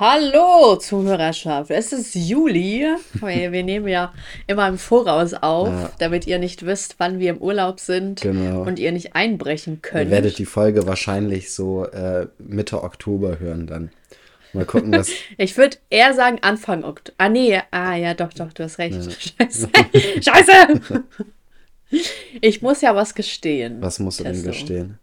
Hallo, Zuhörerschaft. Es ist Juli. Wir nehmen ja immer im Voraus auf, Ja. damit ihr nicht wisst, wann wir im Urlaub sind Genau. und ihr nicht einbrechen Ihr könnt. werdet die Folge wahrscheinlich so äh, Mitte Oktober hören dann. Mal gucken, was. Ich würde eher sagen Anfang Oktober. Ah, nee. Ah, ja, doch, doch, du hast recht. Scheiße. Scheiße. Ich muss ja was gestehen. Was musst du denn Testo. gestehen?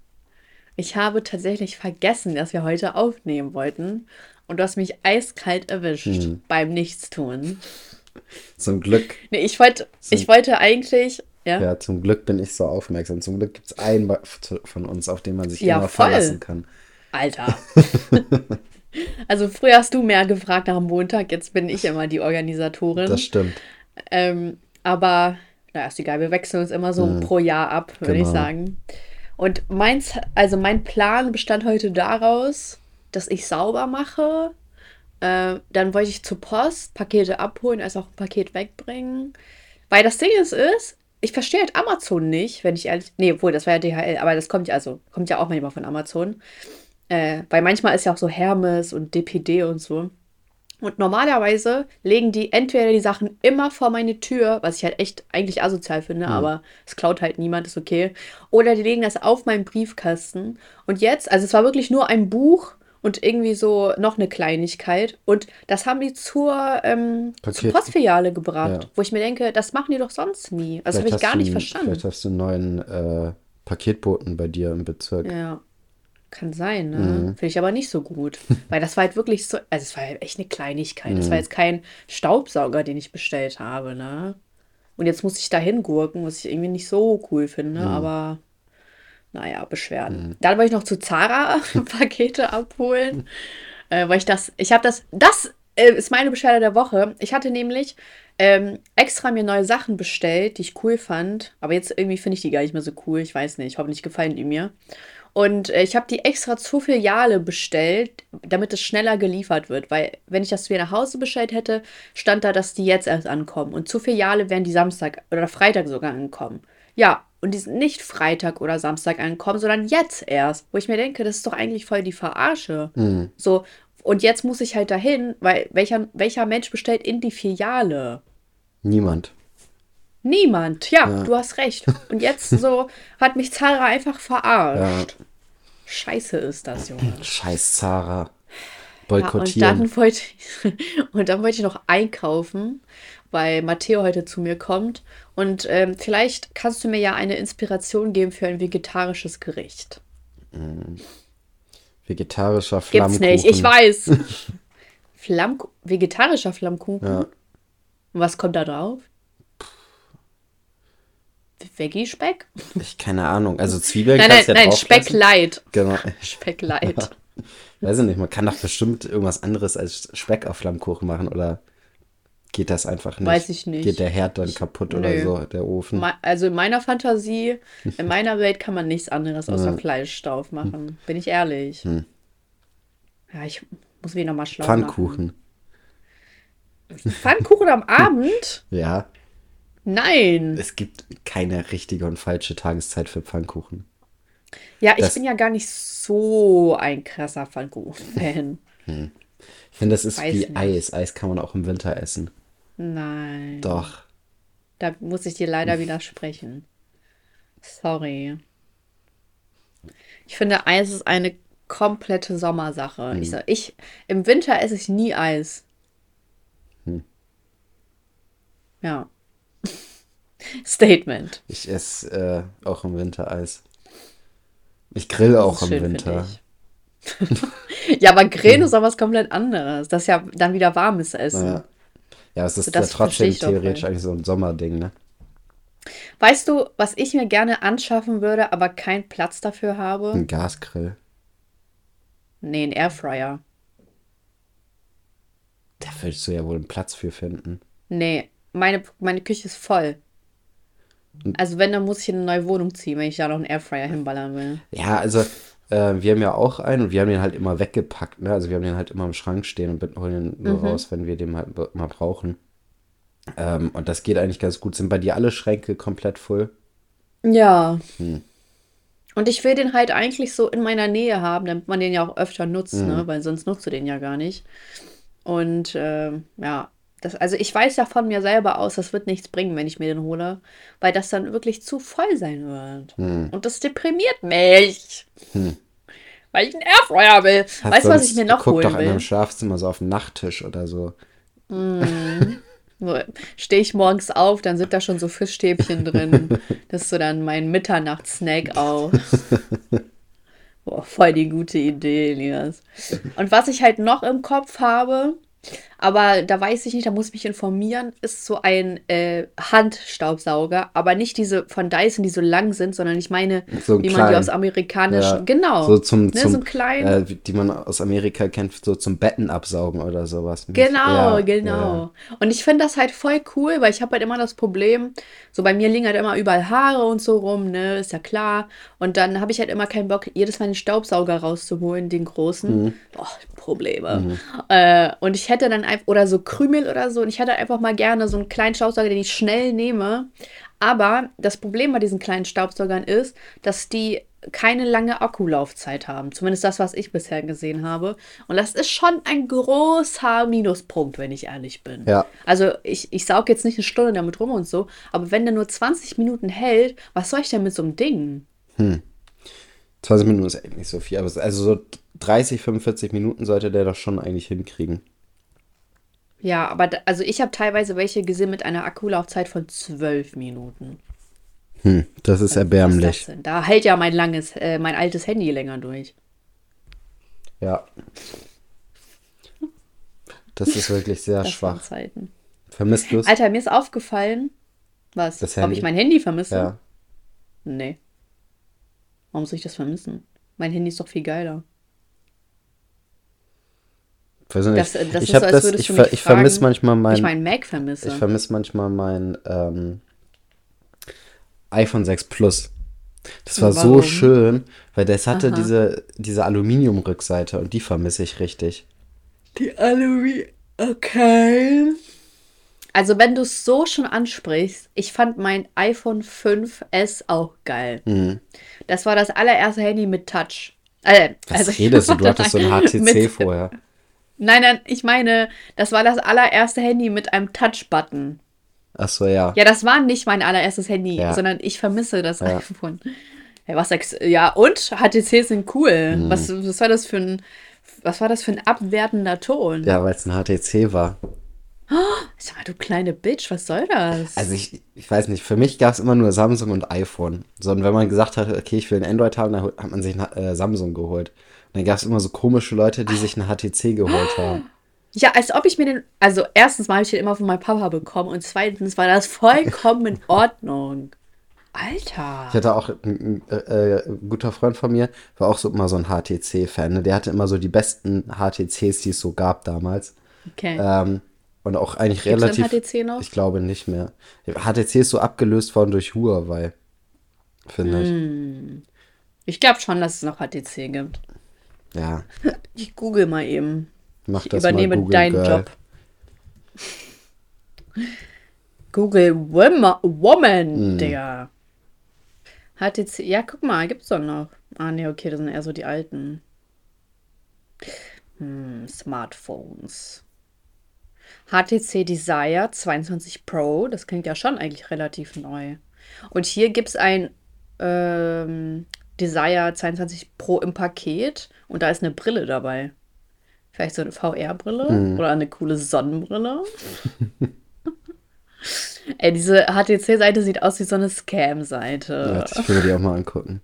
Ich habe tatsächlich vergessen, dass wir heute aufnehmen wollten. Und du hast mich eiskalt erwischt Hm. beim Nichtstun. Zum Glück, Nee, ich wollte, ich wollte eigentlich, ja, ja, zum Glück bin ich so aufmerksam. Zum Glück gibt es einen von uns, auf den man sich Ja, immer voll. verlassen kann. Alter. also früher hast du mehr gefragt nach dem Montag, jetzt bin ich immer die Organisatorin. Das stimmt. Ähm, aber, naja, ist egal, wir wechseln uns immer so pro Jahr ab, würde ich Genau. sagen. Und meins, also mein Plan bestand heute daraus, dass ich sauber mache. Äh, dann wollte ich zur Post Pakete abholen, also auch ein Paket wegbringen. Weil das Ding ist, ist, ich verstehe halt Amazon nicht, wenn ich ehrlich. Nee, obwohl, das war ja DHL, aber das kommt ja, also, kommt ja auch manchmal von Amazon. Äh, weil manchmal ist ja auch so Hermes und DPD und so. Und normalerweise legen die entweder die Sachen immer vor meine Tür, was ich halt echt eigentlich asozial finde, aber es klaut halt niemand, ist okay. Oder die legen das auf meinen Briefkasten. Und jetzt, also es war wirklich nur ein Buch und irgendwie so noch eine Kleinigkeit. Und das haben die zur, ähm, zur Postfiliale gebracht, Ja. wo ich mir denke, das machen die doch sonst nie. Das habe Vielleicht ich gar nicht einen- verstanden. Vielleicht hast du einen neuen äh, Paketboten bei dir im Bezirk. Ja, kann sein, ne? Mhm. Finde ich aber nicht so gut. Weil das war halt wirklich so, also es war halt echt eine Kleinigkeit. Mhm. Das war jetzt kein Staubsauger, den ich bestellt habe, ne? Und jetzt muss ich da hingurken, was ich irgendwie nicht so cool finde, Mhm. aber naja, Beschwerden. Dann wollte ich noch zu Zara Pakete abholen, äh, weil ich das, ich habe das, das äh, ist meine Beschwerde der Woche. Ich hatte nämlich ähm, extra mir neue Sachen bestellt, die ich cool fand, aber jetzt irgendwie finde ich die gar nicht mehr so cool. Ich weiß nicht, hoffentlich gefallen die mir. Und äh, ich habe die extra zur Filiale bestellt, damit es schneller geliefert wird. Weil, wenn ich das wieder nach Hause bestellt hätte, stand da, dass die jetzt erst ankommen. Und zur Filiale wären die Samstag oder Freitag sogar angekommen. Ja, und die sind nicht Freitag oder Samstag angekommen, sondern jetzt erst. Wo ich mir denke, das ist doch eigentlich voll die Verarsche. Mhm. So, und jetzt muss ich halt dahin, weil welcher, welcher Mensch bestellt in die Filiale? Niemand. Niemand. Ja, Ja. du hast recht. Und jetzt so hat mich Zara einfach verarscht. Scheiße ist das, Junge. Scheiß Zara. Ja, und Boykottieren. dann wollte ich, und dann wollte ich noch einkaufen, weil Matteo heute zu mir kommt. Und ähm, vielleicht kannst du mir ja eine Inspiration geben für ein vegetarisches Gericht. Vegetarischer Gibt's Flammkuchen. nicht, ich weiß. Flamm, vegetarischer Flammkuchen? Ja. Und was kommt da drauf? Veggie-Speck? Ich keine Ahnung. Also Zwiebeln Nein, nein, kannst du ja nein, Speck light. Genau. Speck light. Weiß ich nicht, man kann doch bestimmt irgendwas anderes als Speck auf Flammkuchen machen oder geht das einfach nicht? Weiß ich nicht. Geht der Herd dann kaputt oder nö. so, der Ofen? Also in meiner Fantasie, in meiner Welt kann man nichts anderes außer Fleisch drauf machen. Bin ich ehrlich. Ja, ich muss mich nochmal schlau Pfannkuchen. machen. Pfannkuchen am Abend? Ja, Nein. es gibt keine richtige und falsche Tageszeit für Pfannkuchen. Ja, ich das- bin ja gar nicht so ein krasser Pfannkuchen-Fan. Ich finde, das ist Weiß wie nicht. Eis. Eis kann man auch im Winter essen. Nein. Doch. Da muss ich dir leider widersprechen. Sorry. Ich finde, Eis ist eine komplette Sommersache. Hm. Ich, ich, Im Winter esse ich nie Eis. Hm. Ja. Statement. Ich esse äh, auch im Winter Eis. Ich grille auch Das im schön, Winter. ja, aber Grillen ist auch was komplett anderes. Das ist ja dann wieder warmes Essen. Ja. Ja, es ist Das ja trotzdem theoretisch eigentlich so ein Sommerding, ne? Weißt du, was ich mir gerne anschaffen würde, aber keinen Platz dafür habe? Ein Gasgrill. Nee, ein Airfryer. Da würdest du ja wohl einen Platz für finden. Nee, meine, meine Küche ist voll. Also wenn, dann muss ich in eine neue Wohnung ziehen, wenn ich da noch einen Airfryer hinballern will. Ja, also äh, wir haben ja auch einen und wir haben den halt immer weggepackt, ne? Also wir haben den halt immer im Schrank stehen und holen den nur raus, wenn wir den halt mal brauchen. Ähm, und das geht eigentlich ganz gut. Sind bei dir alle Schränke komplett voll? Ja. Und ich will den halt eigentlich so in meiner Nähe haben, damit man den ja auch öfter nutzt, ne? Weil sonst nutzt du den ja gar nicht. Und ähm, ja, das, also ich weiß ja von mir selber aus, das wird nichts bringen, wenn ich mir den hole, weil das dann wirklich zu voll sein wird. Und das deprimiert mich. Weil ich einen Airfryer will. Hat weißt du, was ich mir noch guck holen doch in will? deinem Schlafzimmer so auf den Nachttisch oder so. Stehe ich morgens auf, dann sind da schon so Fischstäbchen drin. Das ist so dann mein Mitternachtssnack auch. Boah, voll die gute Idee, Elias. Und was ich halt noch im Kopf habe, aber da weiß ich nicht, da muss ich mich informieren, ist so ein äh, Handstaubsauger, aber nicht diese von Dyson, die so lang sind, sondern ich meine, So wie man klein. die aus amerikanischen, Ja, genau, So zum, ne, zum so ein klein, äh, die man aus Amerika kennt, so zum Betten absaugen oder sowas. Genau, Ja, genau. Und ich finde das halt voll cool, weil ich habe halt immer das Problem, so bei mir liegen halt immer überall Haare und so rum, ne, ist ja klar. Und dann habe ich halt immer keinen Bock, jedes Mal den Staubsauger rauszuholen, den großen. Mhm. Boah, Probleme. Äh, und ich hätte dann einfach, oder so Krümel oder so, und ich hätte einfach mal gerne so einen kleinen Staubsauger, den ich schnell nehme. Aber das Problem bei diesen kleinen Staubsaugern ist, dass die keine lange Akkulaufzeit haben. Zumindest das, was ich bisher gesehen habe. Und das ist schon ein großer Minuspunkt, wenn ich ehrlich bin. Ja. Also ich, ich saug jetzt nicht eine Stunde damit rum und so, aber wenn der nur 20 Minuten hält, was soll ich denn mit so einem Ding? 20 Minuten ist echt nicht so viel, aber es- also so 30, 45 Minuten sollte der doch schon eigentlich hinkriegen. Ja, aber da, also ich habe teilweise welche gesehen mit einer Akkulaufzeit von 12 Minuten. Hm, das ist ist erbärmlich. das denn? Da hält ja mein langes, äh, mein altes Handy länger durch. Ja. Das ist wirklich sehr Das schwach. Zeiten. Vermisst du es? Alter, mir ist aufgefallen, was? Das Ob Handy? ich mein Handy vermisse? Ja. Nee. Warum soll ich das vermissen? Mein Handy ist doch viel geiler. Weiß nicht. Das, das ich so, als das, ich, ver mich ich vermisse manchmal mein, ich meinen Mac vermisse. ich vermisse manchmal mein ähm, iPhone 6 Plus. Das war so Warum? schön, weil das hatte Aha. diese, diese Aluminiumrückseite und die vermisse ich richtig. Die Alumi. Okay. Also, wenn du es so schon ansprichst, ich fand mein iPhone 5S auch geil. Mhm. Das war das allererste Handy mit Touch. Äh, Was also, redest du? Du hattest so ein HTC vorher. Nein, nein, ich meine, das war das allererste Handy mit einem Touch-Button. Ach so, ja. Ja, das war nicht mein allererstes Handy, Ja. sondern ich vermisse das Ja. iPhone. Hey, was sagst Ja, und HTC sind cool. Mhm. Was, was war das für ein was war das für ein abwertender Ton? Ja, weil es ein HTC war. Sag mal, du kleine Bitch, was soll das? Also ich, ich weiß nicht, für mich gab es immer nur Samsung und iPhone. So, und wenn man gesagt hat, okay, ich will ein Android haben, dann hat man sich ein äh, Samsung geholt. Dann gab es immer so komische Leute, die sich ein HTC geholt haben. ja, als ob ich mir den. Also, erstens mal habe ich den immer von meinem Papa bekommen und zweitens war das vollkommen in Ordnung. Alter. Ich hatte auch ein, ein, äh, ein guter Freund von mir, war auch so immer so ein HTC-Fan. Ne? Der hatte immer so die besten HTCs, die es so gab damals. Okay. Ähm, und auch eigentlich Gibt's relativ. HTC noch? Ich glaube nicht mehr. HTC ist so abgelöst worden durch Huawei. Finde Hm. Ich glaube schon, dass es noch HTC gibt. Ich. Ja, Ich google mal eben. mach Ich das übernehme mal Google deinen Girl. Job. Google Woman, Woman Hm. Digga. HTC, ja, guck mal, gibt's doch noch. Ah, nee, okay, das sind eher so die alten. Hm, Smartphones. HTC Desire 22 Pro, das klingt ja schon eigentlich relativ neu. Und hier gibt's ein ähm, Desire 22 Pro im Paket und da ist eine Brille dabei. Vielleicht so eine VR-Brille Hm. oder eine coole Sonnenbrille. Ey, diese HTC-Seite sieht aus wie so eine Scam-Seite. Warte, ich mir die auch mal angucken.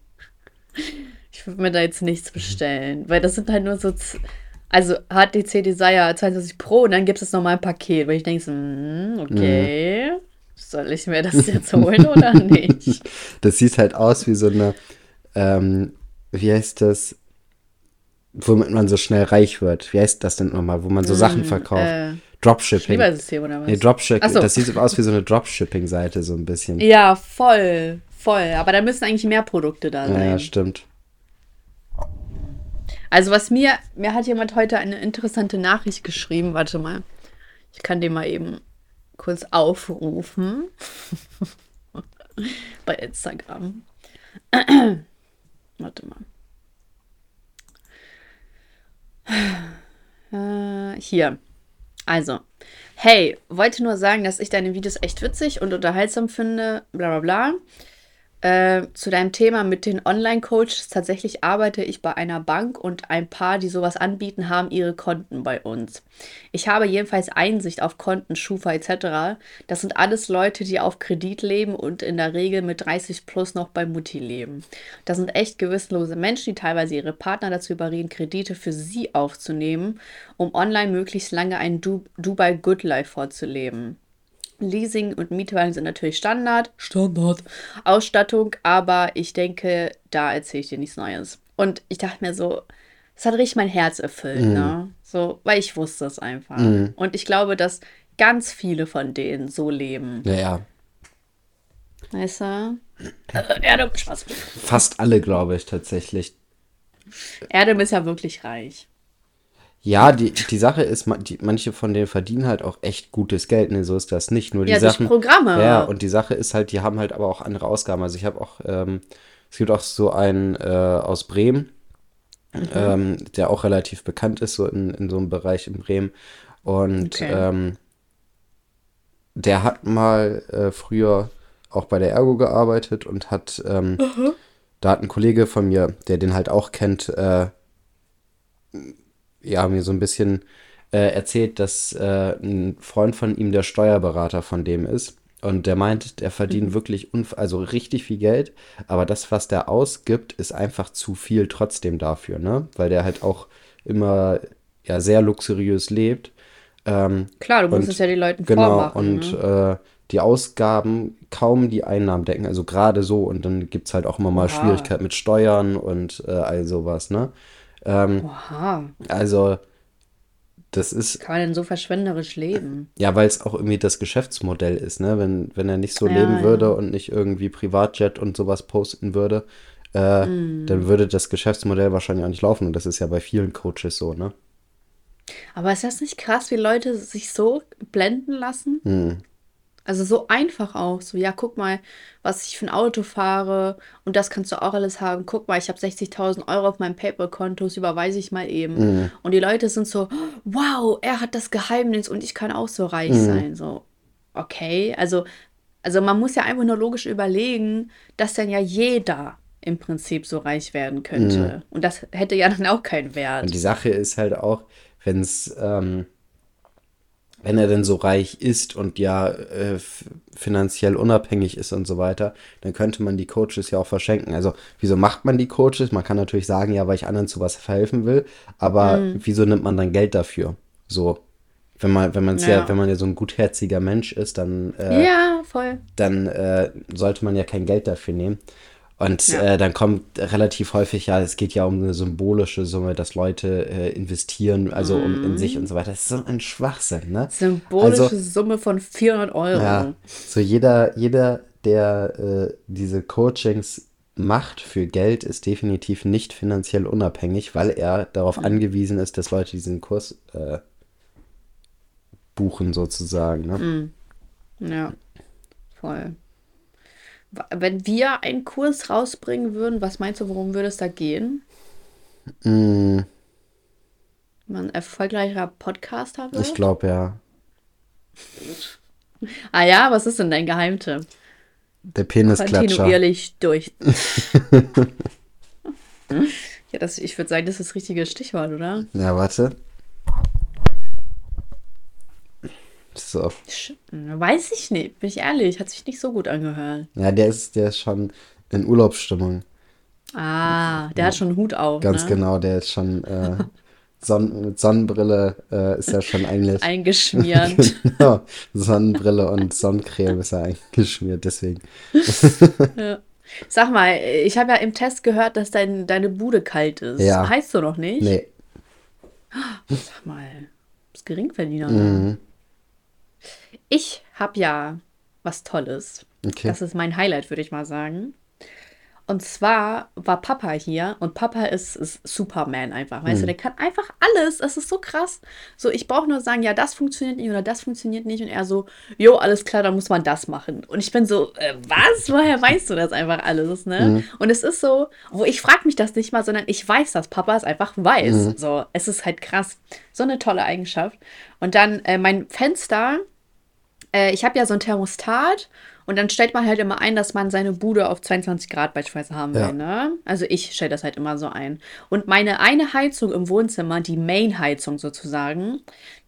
Ich würde mir da jetzt nichts bestellen, weil das sind halt nur so, z- also HTC Desire 22 Pro und dann gibt es nochmal ein Paket, weil ich denke so, hm, okay, soll ich mir das jetzt holen oder nicht? Das sieht halt aus wie so eine, ähm, wie heißt das, womit man so schnell reich wird. Wie heißt das denn nochmal, wo man so Sachen verkauft? äh, Dropshipping. Schiebersystem oder was? Nee, Dropshipping. So. Das sieht aus wie so eine Dropshipping-Seite, so ein bisschen. Ja, voll, voll. Aber da müssen eigentlich mehr Produkte da sein. ja, stimmt. Also was mir, mir hat jemand heute eine interessante Nachricht geschrieben. Warte mal. Ich kann den mal eben kurz aufrufen. Bei Instagram. Warte mal. Äh, hier. Also, hey, wollte nur sagen, dass ich deine Videos echt witzig und unterhaltsam finde, bla bla bla. Äh, zu deinem Thema mit den Online-Coaches. Tatsächlich arbeite ich bei einer Bank und ein paar, die sowas anbieten, haben ihre Konten bei uns. Ich habe jedenfalls Einsicht auf Konten, Schufa etc. Das sind alles Leute, die auf Kredit leben und in der Regel mit 30 plus noch bei Mutti leben. Das sind echt gewissenlose Menschen, die teilweise ihre Partner dazu überreden, Kredite für sie aufzunehmen, um online möglichst lange ein du Dubai Good Life vorzuleben. Leasing und Mietwagen sind natürlich Standard. Standard. Ausstattung, aber ich denke, da erzähle ich dir nichts Neues. Und ich dachte mir so, es hat richtig mein Herz erfüllt, Mhm. ne? So, weil ich wusste es einfach. Mhm. Und ich glaube, dass ganz viele von denen so leben. Ja, ja. Weißt du? Äh, Erdem, Spaß. Fast alle, glaube ich, tatsächlich. Erdem ist ja wirklich reich. Ja, die, die Sache ist, die, manche von denen verdienen halt auch echt gutes Geld, ne, so ist das nicht. Nur die Ja, durch Sachen. Programme. Ja, und die Sache ist halt, die haben halt aber auch andere Ausgaben. Also ich habe auch, ähm, es gibt auch so einen äh, aus Bremen, Mhm. ähm, der auch relativ bekannt ist, so in, in so einem Bereich in Bremen. Und Okay. ähm, der hat mal äh, früher auch bei der Ergo gearbeitet und hat, ähm, da hat ein Kollege von mir, der den halt auch kennt, äh, ja, mir so ein bisschen äh, erzählt, dass äh, ein Freund von ihm der Steuerberater von dem ist. Und der meint, der verdient wirklich unf also richtig viel Geld, aber das, was der ausgibt, ist einfach zu viel trotzdem dafür, ne? Weil der halt auch immer ja sehr luxuriös lebt. Ähm, Klar, du musst und- es ja den Leuten Genau, vormachen. und ne? äh, die Ausgaben kaum die Einnahmen decken, also gerade so. Und dann gibt es halt auch immer mal. Schwierigkeiten mit Steuern und äh, all sowas, ne? Ähm, Oha, also, das ist, kann man denn so verschwenderisch leben? ja, weil es auch irgendwie das Geschäftsmodell ist, ne? Wenn, wenn er nicht so Ja, leben ja. würde und nicht irgendwie Privatjet und sowas posten würde, äh, Mm. dann würde das Geschäftsmodell wahrscheinlich auch nicht laufen. Und das ist ja bei vielen Coaches so, ne? Aber ist das nicht krass, wie Leute sich so blenden lassen? Hm. Also so einfach auch. So, ja, guck mal, was ich für ein Auto fahre und das kannst du auch alles haben. Guck mal, ich habe 60.000 Euro auf meinem PayPal-Konto, das überweise ich mal eben. Mhm. Und die Leute sind so, wow, er hat das Geheimnis und ich kann auch so reich Mhm. sein. So, okay, also, also man muss ja einfach nur logisch überlegen, dass dann ja jeder im Prinzip so reich werden könnte. Und das hätte ja dann auch keinen Wert. Und die Sache ist halt auch, wenn es, ähm, wenn er denn so reich ist und ja äh, finanziell unabhängig ist und so weiter, dann könnte man die Coaches ja auch verschenken. Also, wieso macht man die Coaches? Man kann natürlich sagen, ja, weil ich anderen zu was verhelfen will, aber wieso nimmt man dann Geld dafür? So, wenn man, wenn man es ja. Ja. wenn man ja so ein gutherziger Mensch ist, dann äh, ja, voll. dann äh, sollte man ja kein Geld dafür nehmen. Und Ja. äh, dann kommt relativ häufig, ja, es geht ja um eine symbolische Summe, dass Leute äh, investieren, also um in sich und so weiter. Das ist so ein Schwachsinn, ne? Symbolische Also- Summe von 400 Euro. Ja, so jeder, jeder, der äh, diese Coachings macht für Geld, ist definitiv nicht finanziell unabhängig, weil er darauf angewiesen ist, dass Leute diesen Kurs äh, buchen sozusagen. Ne? Ja, voll. Wenn wir einen Kurs rausbringen würden, was meinst du, worum würde es da gehen? Mm, Man ein erfolgreicher Podcaster wird? ich glaube ja. Ah ja, was ist denn dein Geheimtipp? Der Penisklatscher. Kontinuierlich durch. ja, das, ich würde sagen, das ist das richtige Stichwort, oder? Ja, warte. So. Sch- Weiß ich nicht, bin ich ehrlich, hat sich nicht so gut angehört. Ja, der ist, der ist schon in Urlaubsstimmung. Ah, der hat schon einen Hut auf, Ganz ne? genau, der ist schon äh, Son mit Sonnenbrille äh, ist er schon eigentlich. Eingeschmiert. genau, Sonnenbrille und Sonnencreme ist er eingeschmiert, deswegen. Ja. Sag mal, ich habe ja im Test gehört, dass dein, deine Bude kalt ist. Ja. Heißt du noch nicht? Nee. Sag mal, du bist Geringverdiener. ne? Mhm. Ich habe ja was Tolles. Okay. Das ist mein Highlight, würde ich mal sagen. Und zwar war Papa hier und Papa ist, ist Superman einfach. Weißt du, der kann einfach alles. Das ist so krass. So, ich brauche nur sagen, ja, das funktioniert nicht oder das funktioniert nicht. Und er so, jo, alles klar, dann muss man das machen. Und ich bin so, äh, was? Woher weißt du das einfach alles? Ne? Und es ist so, wo ich frage mich das nicht mal, sondern ich weiß, dass Papa es einfach weiß. So, es ist halt krass. So eine tolle Eigenschaft. Und dann äh, mein Fenster, äh, ich habe ja so ein Thermostat und dann stellt man halt immer ein, dass man seine Bude auf 22 Grad beispielsweise haben will. Ja. Ne? Also ich stelle das halt immer so ein. Und meine eine Heizung im Wohnzimmer, die Main-Heizung sozusagen,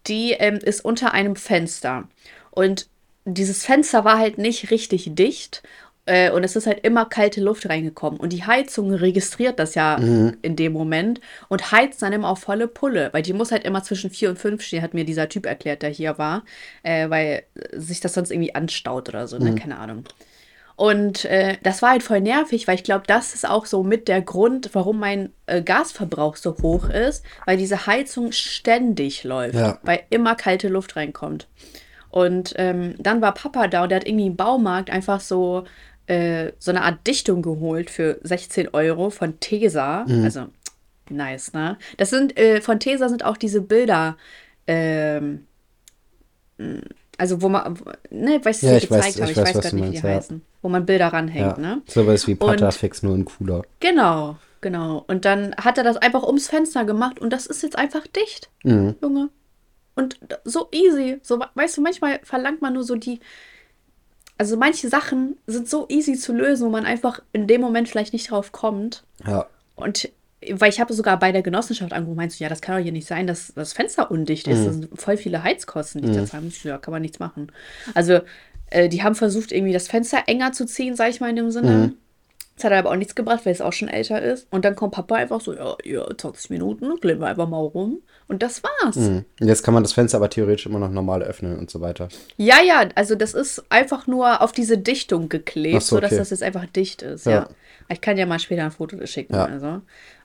die ähm, ist unter einem Fenster. Und dieses Fenster war halt nicht richtig dicht. Äh, und es ist halt immer kalte Luft reingekommen. Und die Heizung registriert das ja in dem Moment und heizt dann immer auf volle Pulle. Weil die muss halt immer zwischen 4 und 5 stehen, hat mir dieser Typ erklärt, der hier war. Äh, weil sich das sonst irgendwie anstaut oder so, ne? Keine Ahnung. Und äh, das war halt voll nervig, weil ich glaube, das ist auch so mit der Grund, warum mein äh, Gasverbrauch so hoch ist, weil diese Heizung ständig läuft, Ja. weil immer kalte Luft reinkommt. Und ähm, dann war Papa da und der hat irgendwie im Baumarkt einfach so, äh, so eine Art Dichtung geholt für 16 Euro von Tesa. Also, nice, ne? Das sind, äh, von Tesa sind auch diese Bilder, ähm, mh, also wo man, ne, weißt du, Ja, ich weiß- gezeigt habe, ich ich weiß, weiß gerade nicht, wie die ja. heißen. Wo man Bilder ranhängt, Ja. ne? Sowas wie Patafix, nur in cooler. Genau, genau. Und dann hat er das einfach ums Fenster gemacht und das ist jetzt einfach dicht, Mhm. Junge. Und so easy. So, weißt du, manchmal verlangt man nur so die. Also manche Sachen sind so easy zu lösen, wo man einfach in dem Moment vielleicht nicht drauf kommt. Ja. Und weil ich habe sogar bei der Genossenschaft angerufen, meinst du, ja, das kann doch hier nicht sein, dass das Fenster undicht ist. Das sind voll viele Heizkosten, die ich da zahlen muss. Ja, kann man nichts machen. Also, äh, die haben versucht, irgendwie das Fenster enger zu ziehen, sag ich mal in dem Sinne. Das hat aber auch nichts gebracht, weil es auch schon älter ist. Und dann kommt Papa einfach so, ja, ja 20 Minuten, kleben wir einfach mal rum. Und das war's. Mhm. Jetzt kann man das Fenster aber theoretisch immer noch normal öffnen und so weiter. Ja, ja, also das ist einfach nur auf diese Dichtung geklebt, Ach so, sodass okay. das jetzt einfach dicht ist. Ja. Ja. Ich kann ja mal später ein Foto schicken. Ja. Also.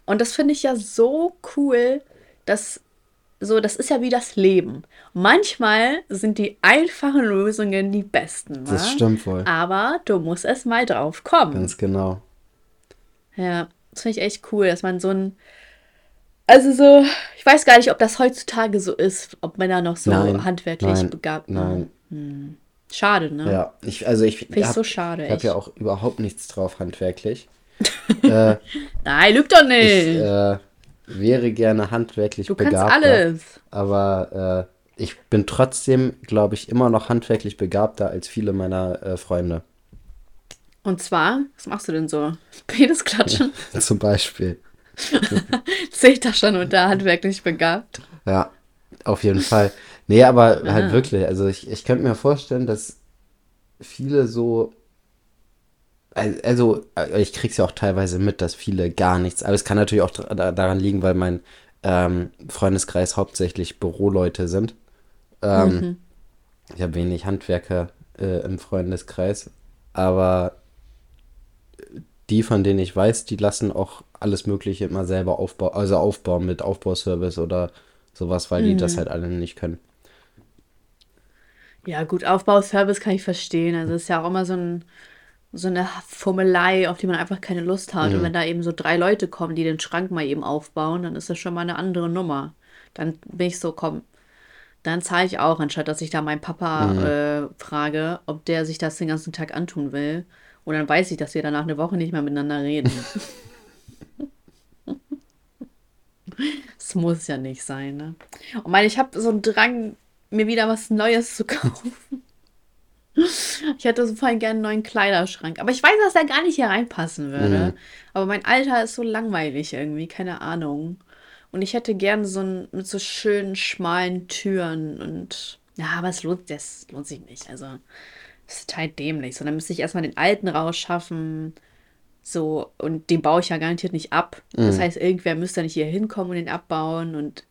Und das finde ich ja so cool, dass so, das ist ja wie das Leben. Manchmal sind die einfachen Lösungen die besten. Das wa? stimmt wohl. Aber du musst erst mal drauf kommen. Ganz genau. Ja, das finde ich echt cool, dass man so ein. Also so, ich weiß gar nicht, ob das heutzutage so ist, ob Männer noch so Nein, handwerklich nein, begabt Nein. sind. Schade, ne? Ja, ich, also ich, Finde ich hab- so schade, Ich habe ja auch überhaupt nichts drauf handwerklich. äh, Nein, lüg doch ich nicht. äh, wäre gerne handwerklich du kannst begabter. alles. Aber äh, ich bin trotzdem, glaube ich, immer noch handwerklich begabter als viele meiner äh, Freunde. Und zwar, was machst du denn so? Penis klatschen? Zum Beispiel. Zählt das schon unter handwerklich begabt? Ja, auf jeden Fall. Nee, aber Ah. halt wirklich. Also ich, ich könnte mir vorstellen, dass viele so. Al- Also, äh, ich krieg's ja auch teilweise mit, dass viele gar nichts. Aber es kann natürlich auch daran liegen, weil mein ähm, Freundeskreis hauptsächlich Büroleute sind. Ähm, Ich habe wenig Handwerker äh, im Freundeskreis, aber die, von denen ich weiß, die lassen auch alles Mögliche immer selber aufbauen, also aufbauen mit Aufbauservice oder sowas, weil die das halt alle nicht können. Ja, gut, Aufbauservice kann ich verstehen. Also ist ja auch immer so, ein, so eine Fummelei, auf die man einfach keine Lust hat. Und wenn da eben so drei Leute kommen, die den Schrank mal eben aufbauen, dann ist das schon mal eine andere Nummer. Dann bin ich so, komm, dann zahle ich auch, anstatt dass ich da meinen Papa äh, frage, ob der sich das den ganzen Tag antun will. Und dann weiß ich, dass wir danach eine Woche nicht mehr miteinander reden. Das muss ja nicht sein, ne? Und meine, ich habe so einen Drang, mir wieder was Neues zu kaufen. Ich hätte so voll gerne einen neuen Kleiderschrank. Aber ich weiß, dass der gar nicht hier reinpassen würde. Aber mein Alter ist so langweilig irgendwie, keine Ahnung. Und ich hätte gerne so einen mit so schönen, schmalen Türen und. Ja, aber es lohnt, das lohnt sich nicht. Also, das ist total dämlich. So, dann müsste ich erstmal den alten rausschaffen. So, und den baue ich ja garantiert nicht ab. Das heißt, irgendwer müsste dann hier hinkommen und den abbauen. Und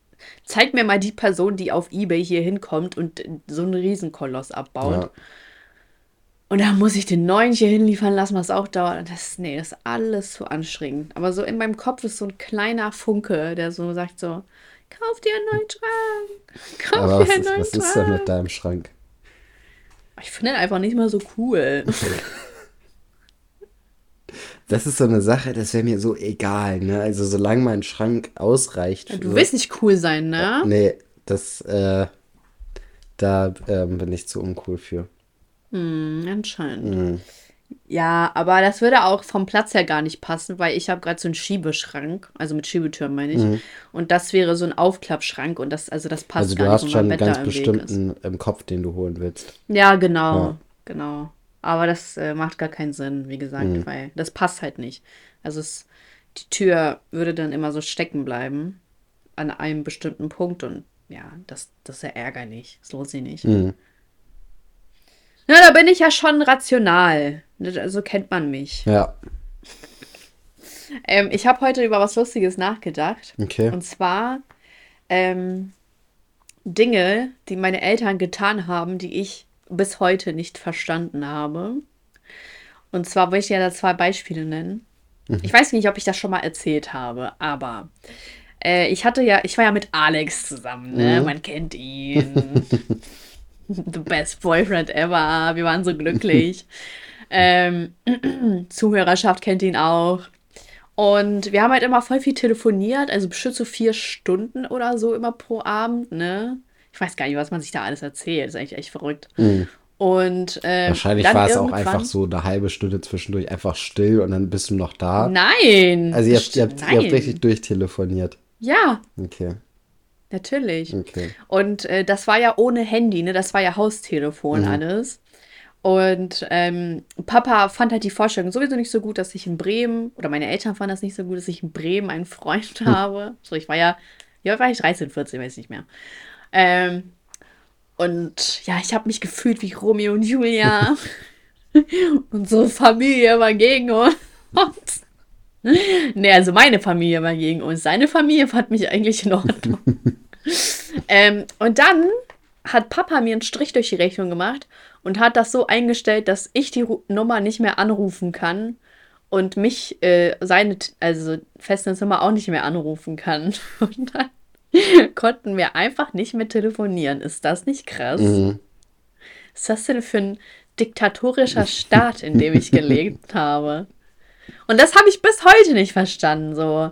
zeig mir mal die Person, die auf Ebay hier hinkommt und so einen Riesenkoloss abbaut. Ja. Und dann muss ich den neuen hier hinliefern lassen, was auch dauert. Und das, nee, das ist alles zu anstrengend. Aber so in meinem Kopf ist so ein kleiner Funke, der so sagt so, kauf dir einen neuen Schrank. Kauf Aber dir was einen ist, neuen was Schrank. ist denn mit deinem Schrank? Ich finde den einfach nicht mehr so cool. das ist so eine Sache, das wäre mir so egal, ne? Also solange mein Schrank ausreicht. Du willst nicht cool sein, ne? Nee, das, äh, da ähm, bin ich zu uncool für. Hm, anscheinend. Mhm. Ja, aber das würde auch vom Platz her gar nicht passen, weil ich habe gerade so einen Schiebeschrank, also mit Schiebetüren meine ich. Und das wäre so ein Aufklappschrank und das, also das passt Also du gar hast nicht, schon wo einen mein Bett ganz bestimmten im Kopf, den du holen willst. Ja, genau, Ja. genau. Aber das äh, macht gar keinen Sinn, wie gesagt, Mhm. weil das passt halt nicht. Also es, die Tür würde dann immer so stecken bleiben an einem bestimmten Punkt und ja, das, das ist ja ärgerlich. Das lohnt sich nicht. Mhm. Ja, da bin ich ja schon rational. So kennt man mich. Ja, Ähm, ich habe heute über was Lustiges nachgedacht. okay. Und zwar ähm, Dinge, die meine Eltern getan haben, die ich bis heute nicht verstanden habe. Und zwar will ich dir da zwei Beispiele nennen. Ich weiß nicht, ob ich das schon mal erzählt habe, aber äh, ich hatte ja, ich war ja mit Alex zusammen, ne? Man kennt ihn. The best boyfriend ever. Wir waren so glücklich. ähm, Zuhörerschaft kennt ihn auch. Und wir haben halt immer voll viel telefoniert, also bestimmt so vier Stunden oder so immer pro Abend, ne? Ich weiß gar nicht, was man sich da alles erzählt. ist eigentlich echt verrückt. Und ähm, Wahrscheinlich war es auch einfach so eine halbe Stunde zwischendurch einfach still und dann bist du noch da. Nein! Also ihr habt, ihr, habt, ihr habt richtig durchtelefoniert. Ja, Okay, natürlich. okay. Und äh, das war ja ohne Handy, ne? Das war ja Haustelefon alles. Und ähm, Papa fand halt die Vorstellung sowieso nicht so gut, dass ich in Bremen, oder meine Eltern fanden das nicht so gut, dass ich in Bremen einen Freund habe. So, ich war ja, ja, war ich 13, 14, weiß nicht mehr. Ähm, und ja, ich habe mich gefühlt wie Romeo und Julia. Unsere Familie war gegen uns. Nee, also meine Familie war gegen uns. Seine Familie fand mich eigentlich in Ordnung. ähm, und dann hat Papa mir einen Strich durch die Rechnung gemacht und hat das so eingestellt, dass ich die Ru Nummer nicht mehr anrufen kann und mich äh, seine, also Festnetznummer auch nicht mehr anrufen kann. Und dann konnten wir einfach nicht mehr telefonieren. Ist das nicht krass? Mhm. Was ist das denn für ein diktatorischer Staat, in dem ich gelebt habe? Und das habe ich bis heute nicht verstanden, so.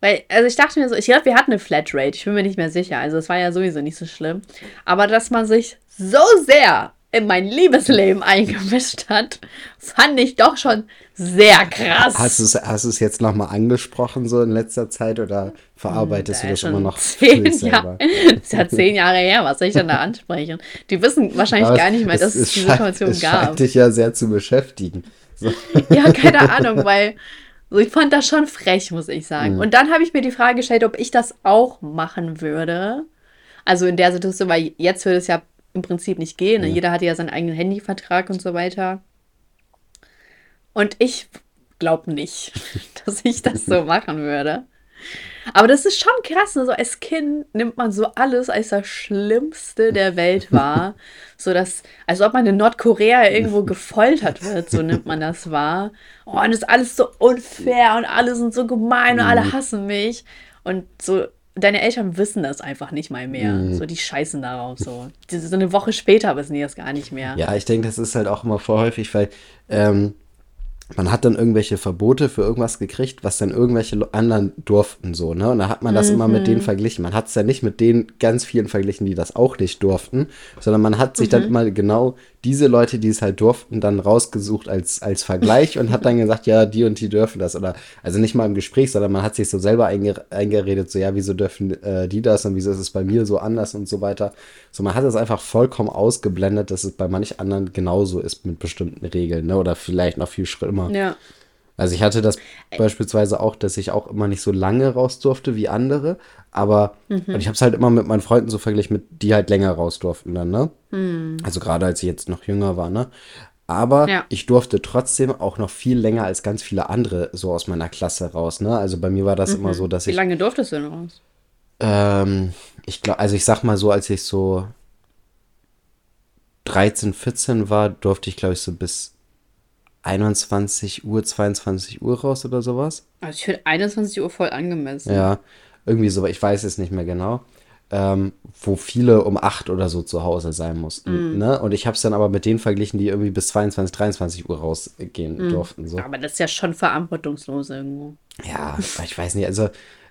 Weil, also ich dachte mir so, ich glaube, wir hatten eine Flatrate, ich bin mir nicht mehr sicher. Also es war ja sowieso nicht so schlimm. Aber dass man sich so sehr in mein Liebesleben eingemischt hat, fand ich doch schon sehr krass. Hast du es hast du's jetzt nochmal angesprochen, so in letzter Zeit, oder verarbeitest du Ja, das schon immer noch zehn? Jahre. Das ist ja zehn Jahre her, was soll ich denn da ansprechen? Die wissen wahrscheinlich Aber gar nicht mehr, dass es, die scheint- Situation es gab. scheint dich ja sehr zu beschäftigen. So. Ja, keine Ahnung, weil so, ich fand das schon frech, muss ich sagen. Und dann habe ich mir die Frage gestellt, ob ich das auch machen würde. Also in der Situation, weil jetzt würde es ja im Prinzip nicht gehen. Ne? Jeder hatte ja seinen eigenen Handyvertrag und so weiter. Und ich glaube nicht, dass ich das so machen würde. Aber das ist schon krass, ne? so als Kind nimmt man so alles als das Schlimmste der Welt wahr. So dass, als ob man in Nordkorea irgendwo gefoltert wird, so nimmt man das wahr. Oh, und das ist alles so unfair und alle sind so gemein und alle hassen mich. Und so, deine Eltern wissen das einfach nicht mal mehr. So, die scheißen darauf so. So eine Woche später wissen die das gar nicht mehr. Ja, ich denke, das ist halt auch immer voll häufig, weil ähm, man hat dann irgendwelche Verbote für irgendwas gekriegt, was dann irgendwelche anderen durften so, ne? Und da hat man das immer mit Mhm. denen verglichen. Man hat es ja nicht mit den ganz vielen verglichen, die das auch nicht durften, sondern man hat sich dann Mhm. immer genau diese Leute, die es halt durften, dann rausgesucht als, als Vergleich und hat dann gesagt, ja, die und die dürfen das. Oder also nicht mal im Gespräch, sondern man hat sich so selber einge eingeredet, so ja, wieso dürfen äh, die das und wieso ist es bei mir so anders und so weiter. So, man hat es einfach vollkommen ausgeblendet, dass es bei manch anderen genauso ist mit bestimmten Regeln, ne? Oder vielleicht noch viel schlimmer. Ja. Also ich hatte das beispielsweise auch, dass ich auch immer nicht so lange raus durfte wie andere, aber Mhm. und ich habe es halt immer mit meinen Freunden so verglichen, mit die halt länger raus durften dann, ne? Also gerade als ich jetzt noch jünger war, ne? Aber Mhm. Ja. ich durfte trotzdem auch noch viel länger als ganz viele andere so aus meiner Klasse raus, ne? Also bei mir war das immer so, dass Mhm. Wie ich lange durftest du denn raus? ähm, ich glaube, also ich sag mal so, als ich so 13, 14 war, durfte ich, glaube ich, so bis 21 Uhr, 22 Uhr raus oder sowas. Also ich finde 21 Uhr voll angemessen. Ja, irgendwie so, ich weiß es nicht mehr genau. ähm, wo viele um acht oder so zu Hause sein mussten. Ne? Und ich habe es dann aber mit denen verglichen, die irgendwie bis 22, 23 Uhr rausgehen durften. So. Aber das ist ja schon verantwortungslos irgendwo. Ja, ich weiß nicht. Also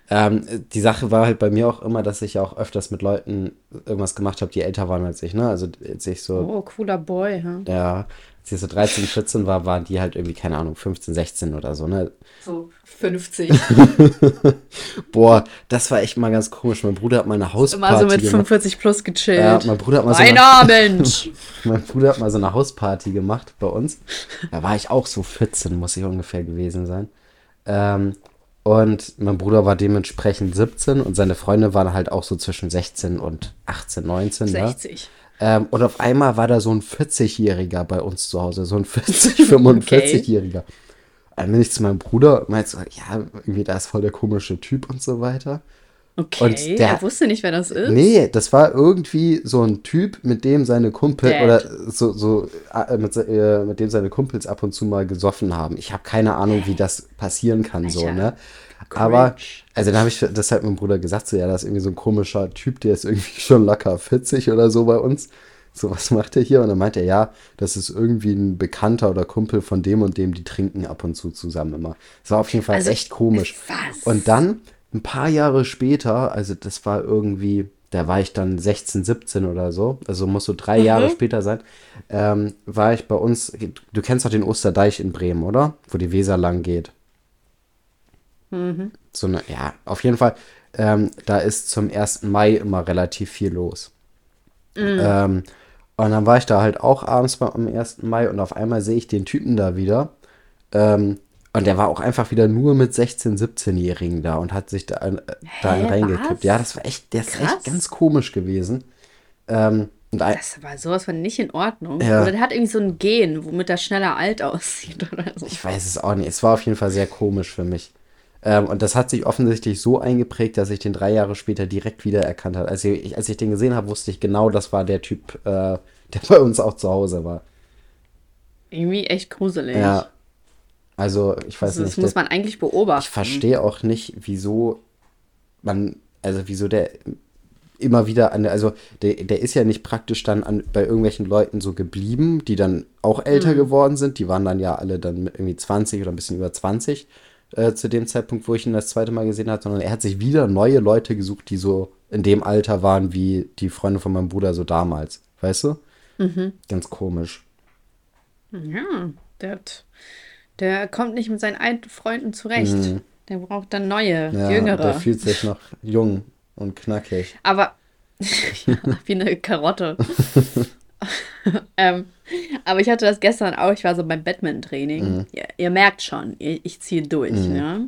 ähm, die Sache war halt bei mir auch immer, dass ich auch öfters mit Leuten irgendwas gemacht habe, die älter waren als ich. Ne? Also als ich so, Oh, cooler Boy, ja. ja, als ich so 13, 14 war, waren die halt irgendwie, keine Ahnung, 15, 16 oder so. Ne? So 50. Boah, das war echt mal ganz komisch. Mein Bruder hat mal eine Hausparty Immer so mit gemacht. 45 plus gechillt. Ja, mein Bruder hat mal so Ein eine, Abend! mein Bruder hat mal so eine Hausparty gemacht bei uns. Da war ich auch so 14, muss ich ungefähr gewesen sein. Ähm, und mein Bruder war dementsprechend 17 und seine Freunde waren halt auch so zwischen 16 und 18, 19. Ne? 60. Ähm, und auf einmal war da so ein 40-Jähriger bei uns zu Hause, so ein 40, 45-Jähriger. Dann bin ich zu meinem Bruder und meinte so, ja, irgendwie da ist voll der komische Typ und so weiter. Okay, Und der- er wusste nicht, wer das ist. Nee, das war irgendwie so ein Typ, mit dem seine Kumpel Dad. oder so, so äh, mit, äh, mit dem seine Kumpels ab und zu mal gesoffen haben. Ich habe keine Ahnung, wie das passieren kann, so, Alter, ne? Aber, cringe. also dann habe ich das halt meinem Bruder gesagt, so, ja, das ist irgendwie so ein komischer Typ, der ist irgendwie schon locker 40 oder so bei uns. So, was macht er hier? Und dann meinte er, ja, das ist irgendwie ein Bekannter oder Kumpel von dem und dem, die trinken ab und zu zusammen immer. Das war auf jeden Fall Also, echt komisch. was? Und dann, ein paar Jahre später, also das war irgendwie, da war ich dann 16, 17 oder so, also muss so drei Jahre später sein, ähm, war ich bei uns, du kennst doch den Osterdeich in Bremen, oder? Wo die Weser lang geht. So eine, ja, auf jeden Fall, ähm, da ist zum 1. Mai immer relativ viel los. Ähm, und dann war ich da halt auch abends am 1. Mai und auf einmal sehe ich den Typen da wieder. Ähm, und der war auch einfach wieder nur mit 16-, 17-Jährigen da und hat sich da, ein- da reingekippt. Ja, das war echt, der ist echt ganz komisch gewesen. Ähm, Das war sowas von nicht in Ordnung. Ja. Oder der hat irgendwie so ein Gen, womit er schneller alt aussieht oder so. ich weiß es auch nicht. Es war auf jeden Fall sehr komisch für mich. Ähm, und das hat sich offensichtlich so eingeprägt, dass ich den drei Jahre später direkt wiedererkannt habe. Als ich, als ich den gesehen habe, wusste ich genau, das war der Typ, äh, der bei uns auch zu Hause war. Irgendwie echt gruselig. Ja. Also, ich weiß Also das nicht. muss der- man eigentlich beobachten. Ich verstehe auch nicht, wieso man, also wieso der immer wieder an, der- also der, der ist ja nicht praktisch dann an, bei irgendwelchen Leuten so geblieben, die dann auch älter Mhm. geworden sind. Die waren dann ja alle dann irgendwie 20 oder ein bisschen über 20 äh, zu dem Zeitpunkt, wo ich ihn das zweite Mal gesehen habe, sondern er hat sich wieder neue Leute gesucht, die so in dem Alter waren wie die Freunde von meinem Bruder so damals. Weißt du? Mhm. Ganz komisch. Ja, der, hat, der kommt nicht mit seinen alten Freunden zurecht. Der braucht dann neue, Mhm. Ja, jüngere. der fühlt sich noch jung und knackig. Aber ja, wie eine Karotte. ähm, aber ich hatte das gestern auch. Ich war so beim Badminton-Training. Ihr, ihr merkt schon, ich, ich ziehe durch. Ja?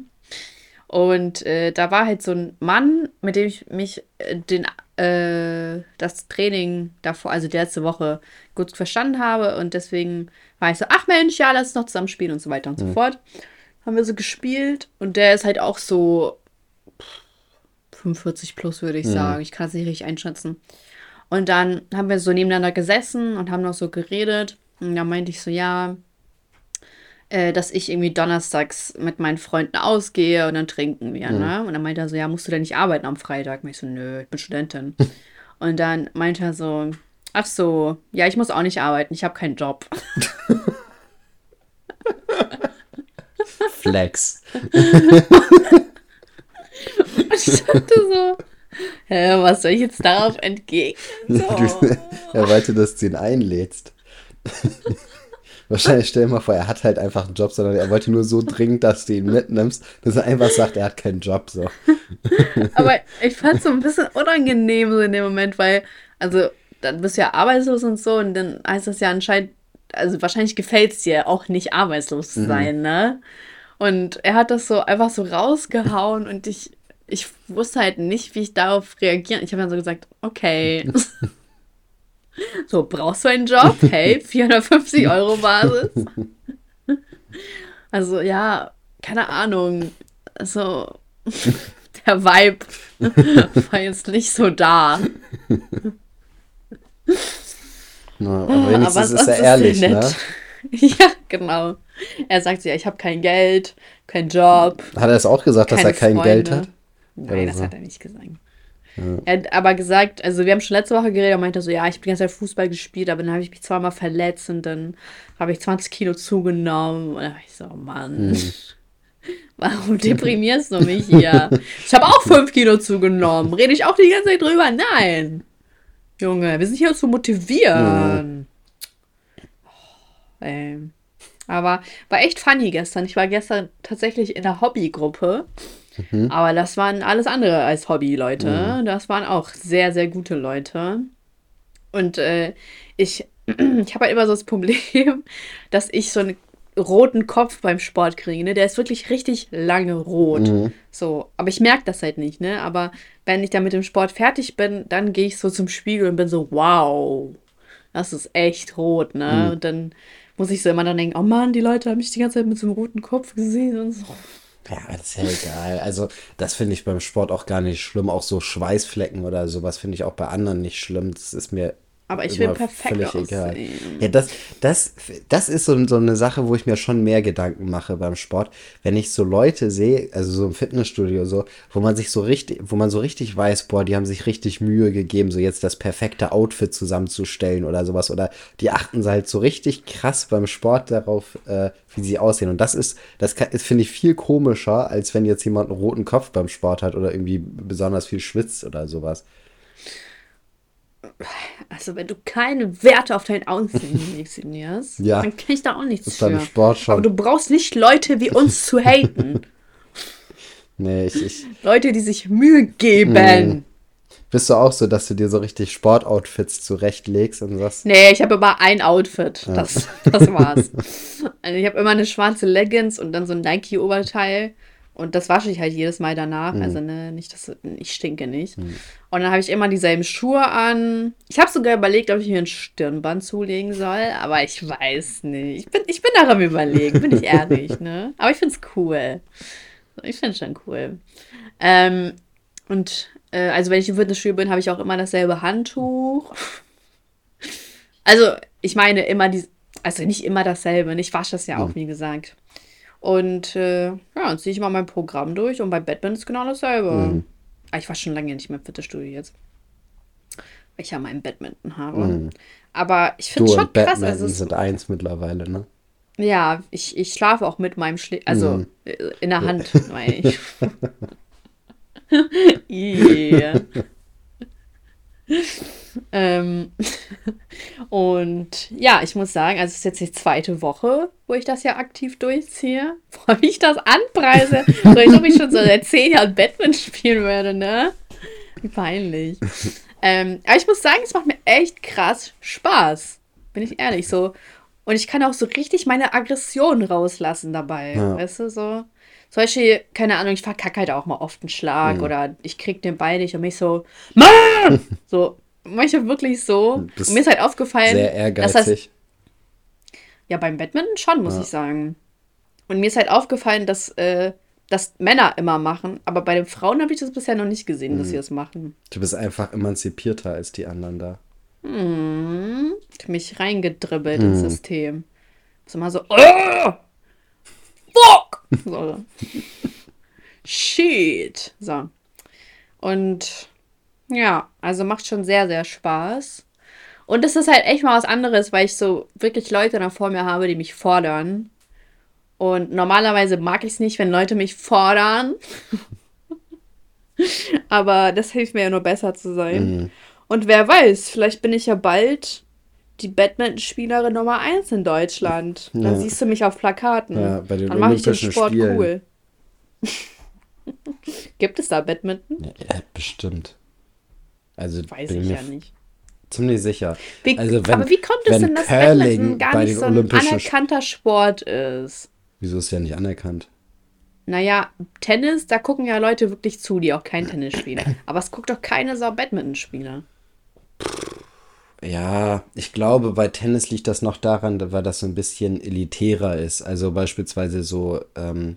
Und äh, da war halt so ein Mann, mit dem ich mich äh, den, äh, das Training davor, also die letzte Woche, gut verstanden habe. Und deswegen war ich so, ach Mensch, ja, lass uns noch zusammen spielen und so weiter und so fort. Haben wir so gespielt. Und der ist halt auch so 45 plus, würde ich sagen. Ich kann es nicht richtig einschätzen. Und dann haben wir so nebeneinander gesessen und haben noch so geredet. Und dann meinte ich so, ja, äh, dass ich irgendwie donnerstags mit meinen Freunden ausgehe und dann trinken wir, ne? Und dann meinte er so, ja, musst du denn nicht arbeiten am Freitag? Und ich so, nö, ich bin Studentin. und dann meinte er so, ach so, ja, ich muss auch nicht arbeiten, ich habe keinen Job. Flex. Und ich dachte so, hä, was soll ich jetzt darauf entgegnen? So. Du, er wollte, dass du ihn einlädst. Wahrscheinlich stell dir mal vor, er hat halt einfach einen Job, sondern er wollte nur so dringend, dass du ihn mitnimmst, dass er einfach sagt, er hat keinen Job. So. Aber ich fand es so ein bisschen unangenehm so in dem Moment, weil, also, dann bist du ja arbeitslos und so und dann heißt das ja anscheinend, also wahrscheinlich gefällt es dir auch nicht arbeitslos zu sein, ne? Und er hat das so einfach so rausgehauen und ich, ich wusste halt nicht, wie ich darauf reagieren. Ich habe dann so gesagt, okay. so, brauchst du einen Job? Hey, 450 Euro Basis. Also ja, keine Ahnung. So, der Vibe war jetzt nicht so da. Na, aber wenigstens ist sonst er ehrlich, ne? Ja, genau. Er sagt ja, ich habe kein Geld, keinen Job, Hat er es auch gesagt, dass er kein Freunde. Geld hat? Nein, das so. hat er nicht gesagt. Er hat aber gesagt, also wir haben schon letzte Woche geredet, er meinte so, ja, ich habe die ganze Zeit Fußball gespielt, aber dann habe ich mich zweimal verletzt und dann habe ich 20 Kilo zugenommen. Und dann war ich so, Mann, warum deprimierst du mich hier? Ich habe auch 5 Kilo zugenommen. Rede ich auch die ganze Zeit drüber? Nein. Junge, wir sind hier um zu motivieren. Oh, ey. Aber war echt funny gestern. Ich war gestern tatsächlich in der Hobbygruppe. Aber das waren alles andere als Hobby-Leute. Das waren auch sehr, sehr gute Leute. Und äh, ich, ich habe halt immer so das Problem, dass ich so einen roten Kopf beim Sport kriege. Ne? Der ist wirklich richtig lange rot. So, aber ich merke das halt nicht. Ne? Aber wenn ich dann mit dem Sport fertig bin, dann gehe ich so zum Spiegel und bin so, wow, das ist echt rot. Ne? Und dann muss ich so immer dann denken, oh Mann, die Leute haben mich die ganze Zeit mit so einem roten Kopf gesehen und so. Ja, das ist ja egal. Also, das finde ich beim Sport auch gar nicht schlimm. Auch so Schweißflecken oder sowas finde ich auch bei anderen nicht schlimm. Das ist mir Aber ich will perfekt aussehen. Ja, das, das, das ist so, so eine Sache, wo ich mir schon mehr Gedanken mache beim Sport. Wenn ich so Leute sehe, also so im Fitnessstudio so, wo man sich so richtig, wo man so richtig weiß, boah, die haben sich richtig Mühe gegeben, so jetzt das perfekte Outfit zusammenzustellen oder sowas. Oder die achten halt so richtig krass beim Sport darauf, äh, wie sie aussehen. Und das ist, das finde ich, viel komischer, als wenn jetzt jemand einen roten Kopf beim Sport hat oder irgendwie besonders viel schwitzt oder sowas. Also, wenn du keine Werte auf dein Aussehen legst, Ja. dann kann ich da auch nichts ist beim für. Aber du brauchst nicht Leute wie uns zu haten. Nee, ich, ich, Leute, die sich Mühe geben. Bist du auch so, dass du dir so richtig Sportoutfits zurechtlegst und sagst, Nee, ich habe immer ein Outfit. Das, das war's. Also ich habe immer eine schwarze Leggings und dann so ein Nike-Oberteil. Und das wasche ich halt jedes Mal danach. Also ne, nicht, dass ich stinke nicht. Und dann habe ich immer dieselben Schuhe an. Ich habe sogar überlegt, ob ich mir ein Stirnband zulegen soll, aber ich weiß nicht. Ich bin, ich bin daran überlegen, bin ich ehrlich, ne? Aber ich finde es cool. Ich finde es schon cool. Ähm, und äh, also wenn ich im Fitnessstudio bin, habe ich auch immer dasselbe Handtuch. Also, ich meine immer die, also nicht immer dasselbe. und Ich wasche das ja auch, wie gesagt. Und äh, ja, dann ziehe ich mal mein Programm durch und bei Batman ist genau dasselbe. Ah, ich war schon lange nicht mehr im Fitnessstudio jetzt. Weil ich ja meinen Badminton habe. Aber ich finde es schon krass. Batman Also sind eins mittlerweile, ne? ja, ich, ich schlafe auch mit meinem Schlä also äh, in der Hand, meine ich. yeah. Ähm, und ja, ich muss sagen, also es ist jetzt die zweite Woche, wo ich das ja aktiv durchziehe. Boah, wie ich das anpreise. So, als ob ich schon so seit zehn Jahren Batman spielen würde, ne? Wie peinlich. ähm, aber ich muss sagen, es macht mir echt krass Spaß. Bin ich ehrlich, so. Und ich kann auch so richtig meine Aggression rauslassen dabei. Ja. Weißt du, so. Zum Beispiel, keine Ahnung, ich verkacke halt auch mal oft einen Schlag oder ich krieg den Ball nicht und mich so, Mann! so, manchmal wirklich so. bist Und mir ist halt aufgefallen, Sehr dass das, ehrgeizig. ja, beim Badminton schon, muss ich sagen. Und mir ist halt aufgefallen, dass äh, das Männer immer machen, aber bei den Frauen habe ich das bisher noch nicht gesehen, Mhm. dass sie das machen. Du bist einfach emanzipierter als die anderen da. Hm, ich mich reingedribbelt Mhm. ins System. Ist immer so, oh! Fuck! So. Shit. So. Und ja, also macht schon sehr, sehr Spaß. Und es ist halt echt mal was anderes, weil ich so wirklich Leute da vor mir habe, die mich fordern. Und normalerweise mag ich es nicht, wenn Leute mich fordern. Aber das hilft mir ja nur besser zu sein. Und wer weiß, vielleicht bin ich ja bald die Badminton-Spielerin Nummer 1 in Deutschland. Dann Ja. siehst du mich auf Plakaten. Ja, bei den Dann mache ich den Sport Spielen. cool. Gibt es da Badminton? Ja, bestimmt. Also Weiß ich ja nicht. ziemlich sicher. Wie, also wenn, aber wie kommt es denn, dass Curling Badminton gar nicht so ein anerkannter Sport ist? Wieso ist ja nicht anerkannt? Naja, Tennis, da gucken ja Leute wirklich zu, die auch kein Tennis spielen. Aber es guckt doch keine Sau Badminton-Spieler. Ja, ich glaube, bei Tennis liegt das noch daran, weil das so ein bisschen elitärer ist. Also beispielsweise so ähm,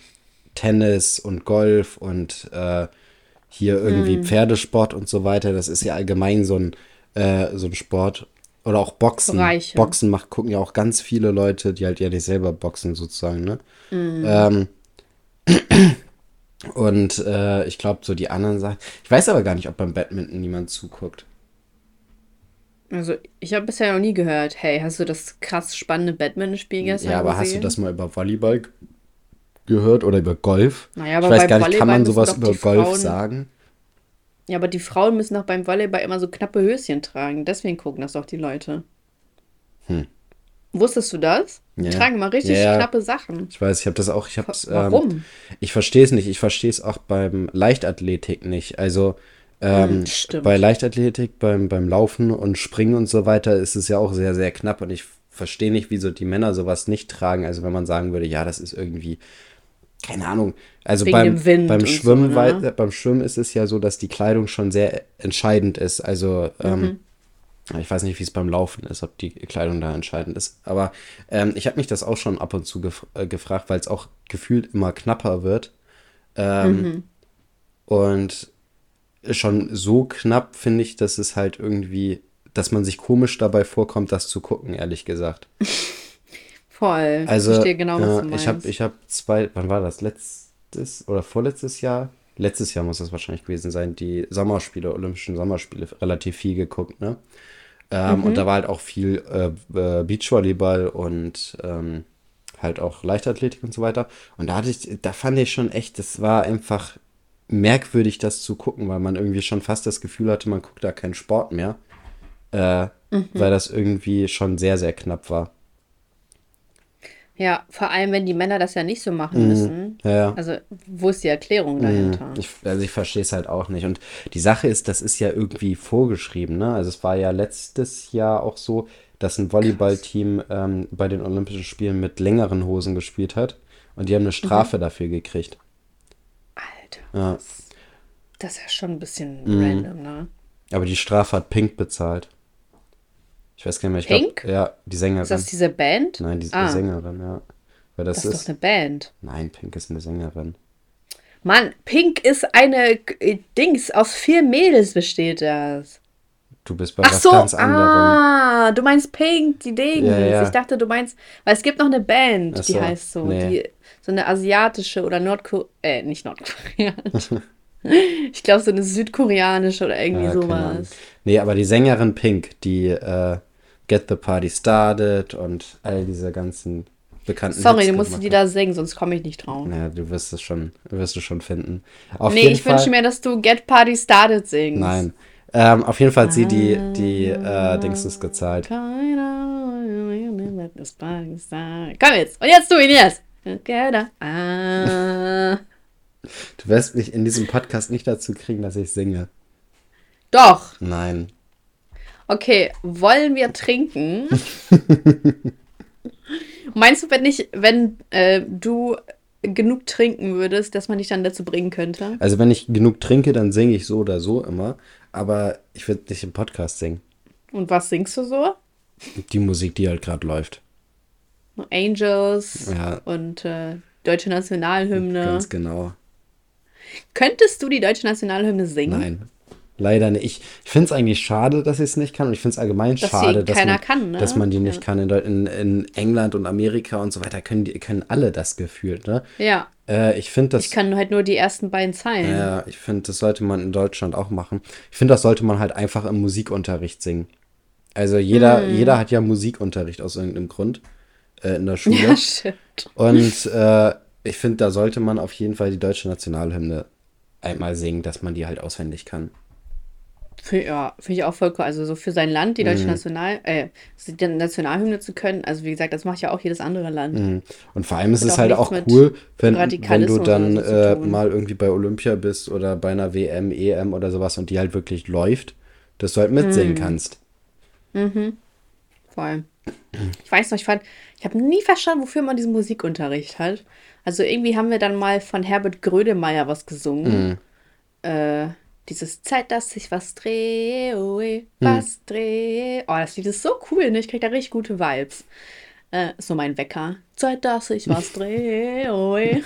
Tennis und Golf und äh, hier irgendwie Hm. Pferdesport und so weiter. Das ist ja allgemein so ein, äh, so ein Sport. Oder auch Boxen. Reiche. Boxen macht, gucken ja auch ganz viele Leute, die halt ja nicht selber boxen sozusagen, ne? Hm. Ähm, Und äh, ich glaube, so die anderen Sachen. Ich weiß aber gar nicht, ob beim Badminton niemand zuguckt. Also, ich habe bisher noch nie gehört, hey, hast du das krass spannende Badminton-Spiel gestern Ja, aber hast du gesehen? das mal über Volleyball gehört oder über Golf? Naja, aber ich weiß gar nicht, kann man sowas über Golf Frauen- sagen? Ja, aber die Frauen müssen doch beim Volleyball immer so knappe Höschen tragen. Deswegen gucken das doch die Leute. Hm. Wusstest du das? Die Ja. tragen immer richtig ja. knappe Sachen. Ich weiß, ich habe das auch, ich habe ähm, Warum? ich verstehe es nicht. Ich verstehe es auch beim Leichtathletik nicht. Also ähm, Hm, bei Leichtathletik, beim, beim Laufen und Springen und so weiter ist es ja auch sehr, sehr knapp. Und ich verstehe nicht, wieso die Männer sowas nicht tragen. Also wenn man sagen würde, ja, das ist irgendwie, keine Ahnung. Also beim, beim und so, Schwimmen, ne? wei- äh, beim Schwimmen ist es ja so, dass die Kleidung schon sehr entscheidend ist. Also ähm, Mhm. ich weiß nicht, wie es beim Laufen ist, ob die Kleidung da entscheidend ist. Aber ähm, ich habe mich das auch schon ab und zu gef äh, gefragt, weil es auch gefühlt immer knapper wird. Ähm, Mhm. Und schon so knapp finde ich, dass es halt irgendwie, dass man sich komisch dabei vorkommt, das zu gucken, ehrlich gesagt. Voll. Also, ich verstehe genau, was ja, du meinst. ich habe ich hab zwei, wann war das? Letztes oder vorletztes Jahr? Letztes Jahr muss das wahrscheinlich gewesen sein, die Sommerspiele, Olympischen Sommerspiele, relativ viel geguckt, ne? Ähm, Mhm. Und da war halt auch viel äh, äh, Beachvolleyball und ähm, halt auch Leichtathletik und so weiter. Und da hatte ich, da fand ich schon echt, das war einfach merkwürdig, das zu gucken, weil man irgendwie schon fast das Gefühl hatte, man guckt da keinen Sport mehr. Äh, Mhm. Weil das irgendwie schon sehr, sehr knapp war. Ja, vor allem, wenn die Männer das ja nicht so machen müssen. Ja, ja. Also, wo ist die Erklärung dahinter? Ich, also ich verstehe es halt auch nicht. Und die Sache ist, das ist ja irgendwie vorgeschrieben, ne? Also es war ja letztes Jahr auch so, dass ein Volleyballteam ähm, bei den Olympischen Spielen mit längeren Hosen gespielt hat. Und die haben eine Strafe Mhm. dafür gekriegt. Alter, Ja. das ist ja schon ein bisschen Mhm. random, ne? Aber die Strafe hat Pink bezahlt. Ich weiß gar nicht mehr. Ich Pink? Glaub, ja, die Sängerin. Ist das diese Band? Nein, die Ah. Sängerin, ja. Weil das, Das ist ist. doch eine Band. Nein, Pink ist eine Sängerin. Mann, Pink ist eine äh, Dings, aus vier Mädels besteht das. Du bist bei Ach was so, ganz anderem. ah, du meinst Pink, die Dings. Ja, ja. Ich dachte, du meinst, weil es gibt noch eine Band, Ach die so, heißt so, nee. die, so eine asiatische oder Nordko, äh, nicht nordkoreanische. ich glaube, so eine südkoreanische oder irgendwie Ja, sowas. Nee, aber die Sängerin Pink, die äh, Get the Party Started und all diese ganzen bekannten Sorry, Hits du musst die da singen, sonst komme ich nicht drauf. Naja, du wirst es schon, wirst du schon finden. Auf nee, jeden ich Fall, wünsche mir, dass du Get Party Started singst. Nein. Ähm, auf jeden Fall hat sie die, die äh, Dingsens gezahlt. Komm jetzt, und jetzt du ihn jetzt. Ah. Du wirst mich in diesem Podcast nicht dazu kriegen, dass ich singe. Doch. Nein. Okay, wollen wir trinken? Meinst du, wenn ich, wenn äh, du genug trinken würdest, dass man dich dann dazu bringen könnte? Also wenn ich genug trinke, dann singe ich so oder so immer. Aber ich würde nicht im Podcast singen. Und was singst du so? Die Musik, die halt gerade läuft. Angels Ja. und äh, deutsche Nationalhymne. Ganz genau. Könntest du die deutsche Nationalhymne singen? Nein. Leider nicht. Ich, ich finde es eigentlich schade, dass ich es nicht kann. Und ich finde es allgemein Dass schade, dass man, kann, ne? dass man die nicht Ja. kann. In, in, England und Amerika und so weiter können, die, können alle das gefühlt. Ne? Ja, Äh, ich finde das. ich kann halt nur die ersten beiden Zeilen. Ja, ich finde, das sollte man in Deutschland auch machen. Ich finde, das sollte man halt einfach im Musikunterricht singen. Also jeder, Hm. jeder hat ja Musikunterricht aus irgendeinem Grund äh, in der Schule. Ja, stimmt. Und äh, ich finde, da sollte man auf jeden Fall die deutsche Nationalhymne einmal singen, dass man die halt auswendig kann. Für, ja, finde ich auch voll cool. Also so für sein Land, die Mhm. deutsche National, äh, die Nationalhymne zu können. Also wie gesagt, das macht ja auch jedes andere Land. Mhm. Und vor allem ist es halt auch cool, wenn, wenn du dann so äh, mal irgendwie bei Olympia bist oder bei einer WM, EM oder sowas und die halt wirklich läuft, dass du halt mitsingen Mhm. kannst. Voll. Ich weiß noch, ich fand, ich habe nie verstanden, wofür man diesen Musikunterricht hat. Also irgendwie haben wir dann mal von Herbert Grönemeyer was gesungen. Mhm. Äh, dieses Zeit, dass ich was drehe, oh, eh, was drehe. Oh, das Lied ist so cool, ne? Ich krieg da richtig gute Vibes. Äh, so mein Wecker. Zeit, dass ich was drehe, oh, eh.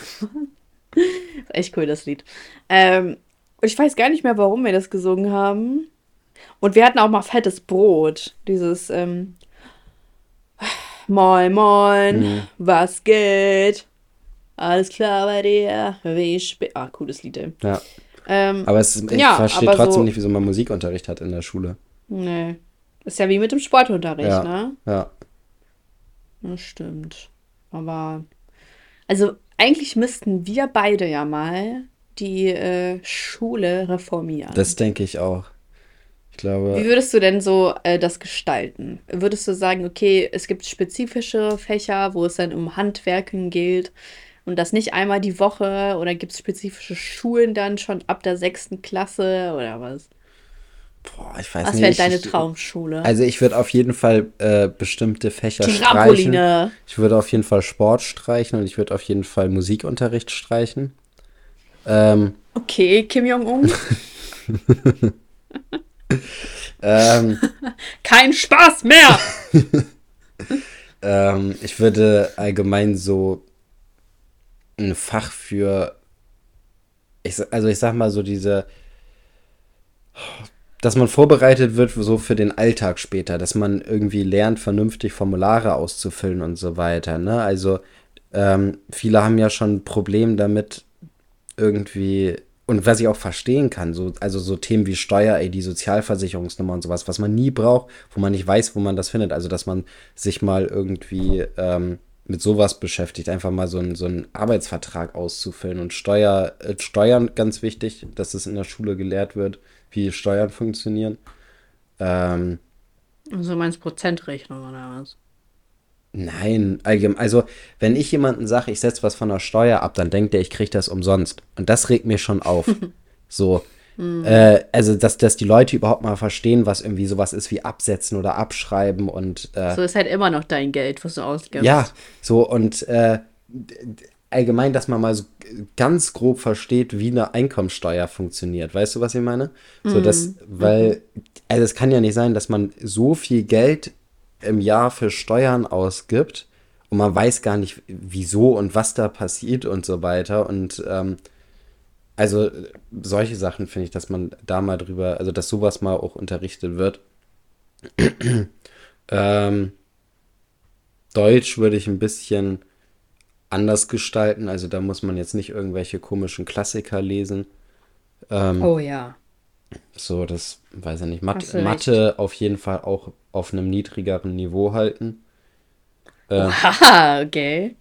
Ist echt cool, das Lied. Ähm, und ich weiß gar nicht mehr, warum wir das gesungen haben. Und wir hatten auch mal fettes Brot. Dieses, ähm, Moin, moin, was geht? Alles klar bei dir, wie spät. Ah, cooles Lied, ey. Ja. Ähm, Aber es, ich Ja, verstehe trotzdem so- nicht, wieso man Musikunterricht hat in der Schule. nee. Ist ja wie mit dem Sportunterricht, Ja. ne? Ja. Das stimmt. Aber, also eigentlich müssten wir beide ja mal die äh, Schule reformieren. Das denke ich auch. Ich glaube. Wie würdest du denn so äh, das gestalten? Würdest du sagen, okay, es gibt spezifische Fächer, wo es dann um Handwerken geht und das nicht einmal die Woche oder gibt es spezifische Schulen dann schon ab der sechsten Klasse oder was? Boah, ich weiß Was nicht. wäre ich- deine Traumschule? Also ich würde auf jeden Fall äh, bestimmte Fächer streichen. Trampoline. Ich würde auf jeden Fall Sport streichen und ich würde auf jeden Fall Musikunterricht streichen. Ähm, Okay, Kim Jong-un. ähm, Kein Spaß mehr! ähm, ich würde allgemein so ein Fach für, ich, also ich sag mal so diese, dass man vorbereitet wird so für den Alltag später, dass man irgendwie lernt, vernünftig Formulare auszufüllen und so weiter. Ne? Also ähm, viele haben ja schon ein Problem damit, irgendwie, und was ich auch verstehen kann, so, also so Themen wie Steuer-ID, Sozialversicherungsnummer und sowas, was man nie braucht, wo man nicht weiß, wo man das findet. Also, dass man sich mal irgendwie ähm, mit sowas beschäftigt, einfach mal so, ein, so einen Arbeitsvertrag auszufüllen und Steuer, äh, Steuern ganz wichtig, dass es in der Schule gelehrt wird, wie Steuern funktionieren. Ähm, Also meinst Prozentrechnung oder was? Nein, allgemein. Also, wenn ich jemanden sage, ich setze was von der Steuer ab, dann denkt er, ich kriege das umsonst. Und das regt mir schon auf. so. Äh, also, dass, dass die Leute überhaupt mal verstehen, was irgendwie sowas ist wie absetzen oder abschreiben und äh, So ist halt immer noch dein Geld, was du ausgibst. ja, so und äh, allgemein, dass man mal so ganz grob versteht, wie eine Einkommensteuer funktioniert. Weißt du, was ich meine? So, das, weil, also es kann ja nicht sein, dass man so viel Geld im Jahr für Steuern ausgibt und man weiß gar nicht, wieso und was da passiert und so weiter. Und ähm, also äh, solche Sachen finde ich, dass man da mal drüber, also dass sowas mal auch unterrichtet wird. ähm, Deutsch würde ich ein bisschen anders gestalten. Also da muss man jetzt nicht irgendwelche komischen Klassiker lesen. Ähm, Oh ja. So, das weiß ich nicht. Mat du recht. Mathe auf jeden Fall auch auf einem niedrigeren Niveau halten. Haha, okay.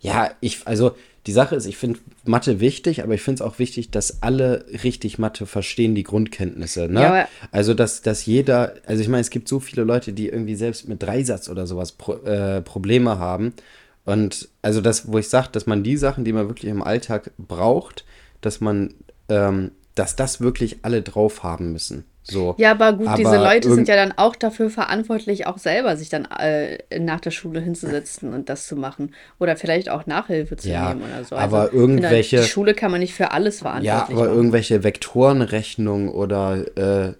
Ja, ich, also die Sache ist, ich finde Mathe wichtig, aber ich finde es auch wichtig, dass alle richtig Mathe verstehen, die Grundkenntnisse. Ne? Ja, also, dass, dass jeder, also ich meine, es gibt so viele Leute, die irgendwie selbst mit Dreisatz oder sowas Pro, äh, Probleme haben. Und also das, wo ich sage, dass man die Sachen, die man wirklich im Alltag braucht, dass man, ähm, dass das wirklich alle drauf haben müssen. So. Ja, aber gut, diese Aber Leute irgend- sind ja dann auch dafür verantwortlich, auch selber sich dann äh, nach der Schule hinzusetzen und das zu machen. Oder vielleicht auch Nachhilfe zu Ja, nehmen oder so. aber ich finde, irgendwelche- Die Schule kann man nicht für alles Ja, verantwortlich aber machen. irgendwelche Vektorenrechnungen oder äh,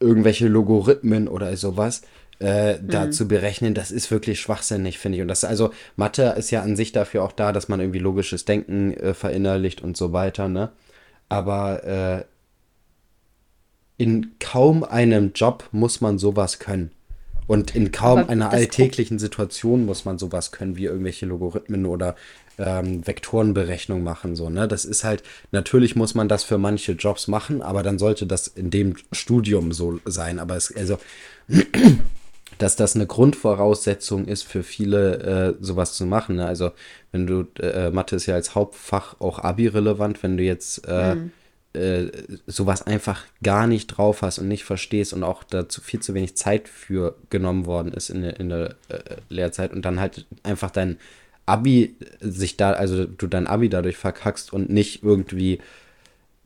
irgendwelche Logarithmen oder sowas äh, da Mhm. zu berechnen, das ist wirklich schwachsinnig, finde ich. Und das, also Mathe ist ja an sich dafür auch da, dass man irgendwie logisches Denken äh, verinnerlicht und so weiter, ne? Aber äh, in kaum einem Job muss man sowas können. Und in kaum Aber einer alltäglichen Situation muss man sowas können, wie irgendwelche Logarithmen oder ähm, Vektorenberechnung machen. So, ne? Das ist halt, natürlich muss man das für manche Jobs machen, aber dann sollte das in dem Studium so sein. Aber es, also, dass das eine Grundvoraussetzung ist für viele, äh, sowas zu machen. Ne? Also, wenn du, äh, Mathe ist ja als Hauptfach auch Abi-relevant, wenn du jetzt äh, äh, sowas einfach gar nicht drauf hast und nicht verstehst und auch dazu viel zu wenig Zeit für genommen worden ist in der, in der äh, Lehrzeit und dann halt einfach dein Abi sich da, also du dein Abi dadurch verkackst und nicht irgendwie,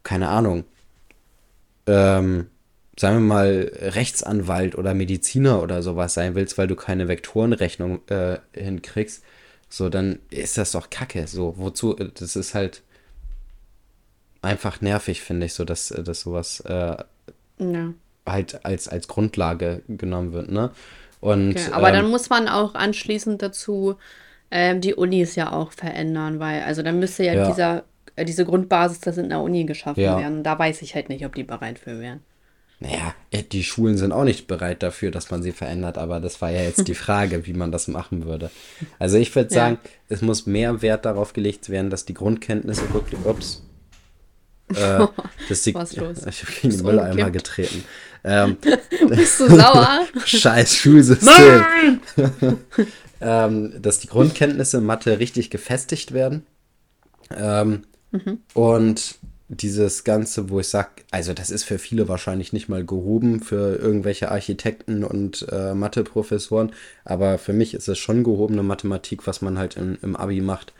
keine Ahnung, ähm, sagen wir mal, Rechtsanwalt oder Mediziner oder sowas sein willst, weil du keine Vektorenrechnung äh, hinkriegst, so, dann ist das doch Kacke. So, wozu, das ist halt einfach nervig, finde ich, so, dass, dass sowas äh, Ja. halt als, als Grundlage genommen wird, ne? Und, Okay. Aber ähm, dann muss man auch anschließend dazu ähm, die Unis ja auch verändern, weil, also dann müsste ja, Ja. dieser, äh, diese Grundbasis, das in der Uni geschaffen Ja. werden. Da weiß ich halt nicht, ob die bereit für wären. Naja, äh, die Schulen sind auch nicht bereit dafür, dass man sie verändert, aber das war ja jetzt die Frage, wie man das machen würde. Also ich würde sagen, ja. es muss mehr Wert darauf gelegt werden, dass die Grundkenntnisse wirklich, ups, äh, dass die, Was los? Ich habe gegen den Mülleimer getreten. Ähm, Bist du sauer? Scheiß Schulsystem. ähm, dass die Grundkenntnisse in Mathe richtig gefestigt werden. Ähm, mhm. Und dieses Ganze, wo ich sage, also das ist für viele wahrscheinlich nicht mal gehoben, für irgendwelche Architekten und äh, Mathe-Professoren, aber für mich ist es schon gehobene Mathematik, was man halt in, im Abi macht.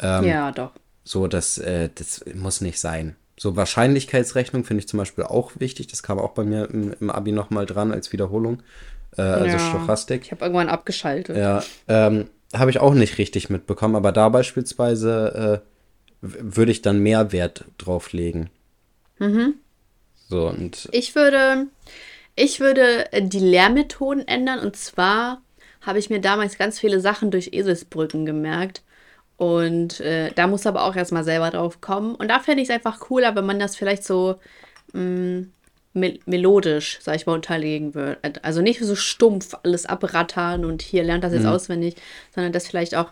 Ähm, ja, doch. So, das, äh, das muss nicht sein. So Wahrscheinlichkeitsrechnung finde ich zum Beispiel auch wichtig. Das kam auch bei mir im, im Abi nochmal dran als Wiederholung. Äh, also ja, Stochastik. Ich habe irgendwann abgeschaltet. Ja, ähm, habe ich auch nicht richtig mitbekommen. Aber da beispielsweise äh, würde ich dann mehr Wert drauf legen. Mhm. So, und. Ich würde, ich würde die Lehrmethoden ändern. Und zwar habe ich mir damals ganz viele Sachen durch Eselsbrücken gemerkt. Und äh, da muss aber auch erstmal selber drauf kommen. Und da fände ich es einfach cooler, wenn man das vielleicht so mh, mm, mel melodisch, sag ich mal, unterlegen würde. Also nicht so stumpf alles abrattern und hier lernt das jetzt mhm. auswendig, sondern dass vielleicht auch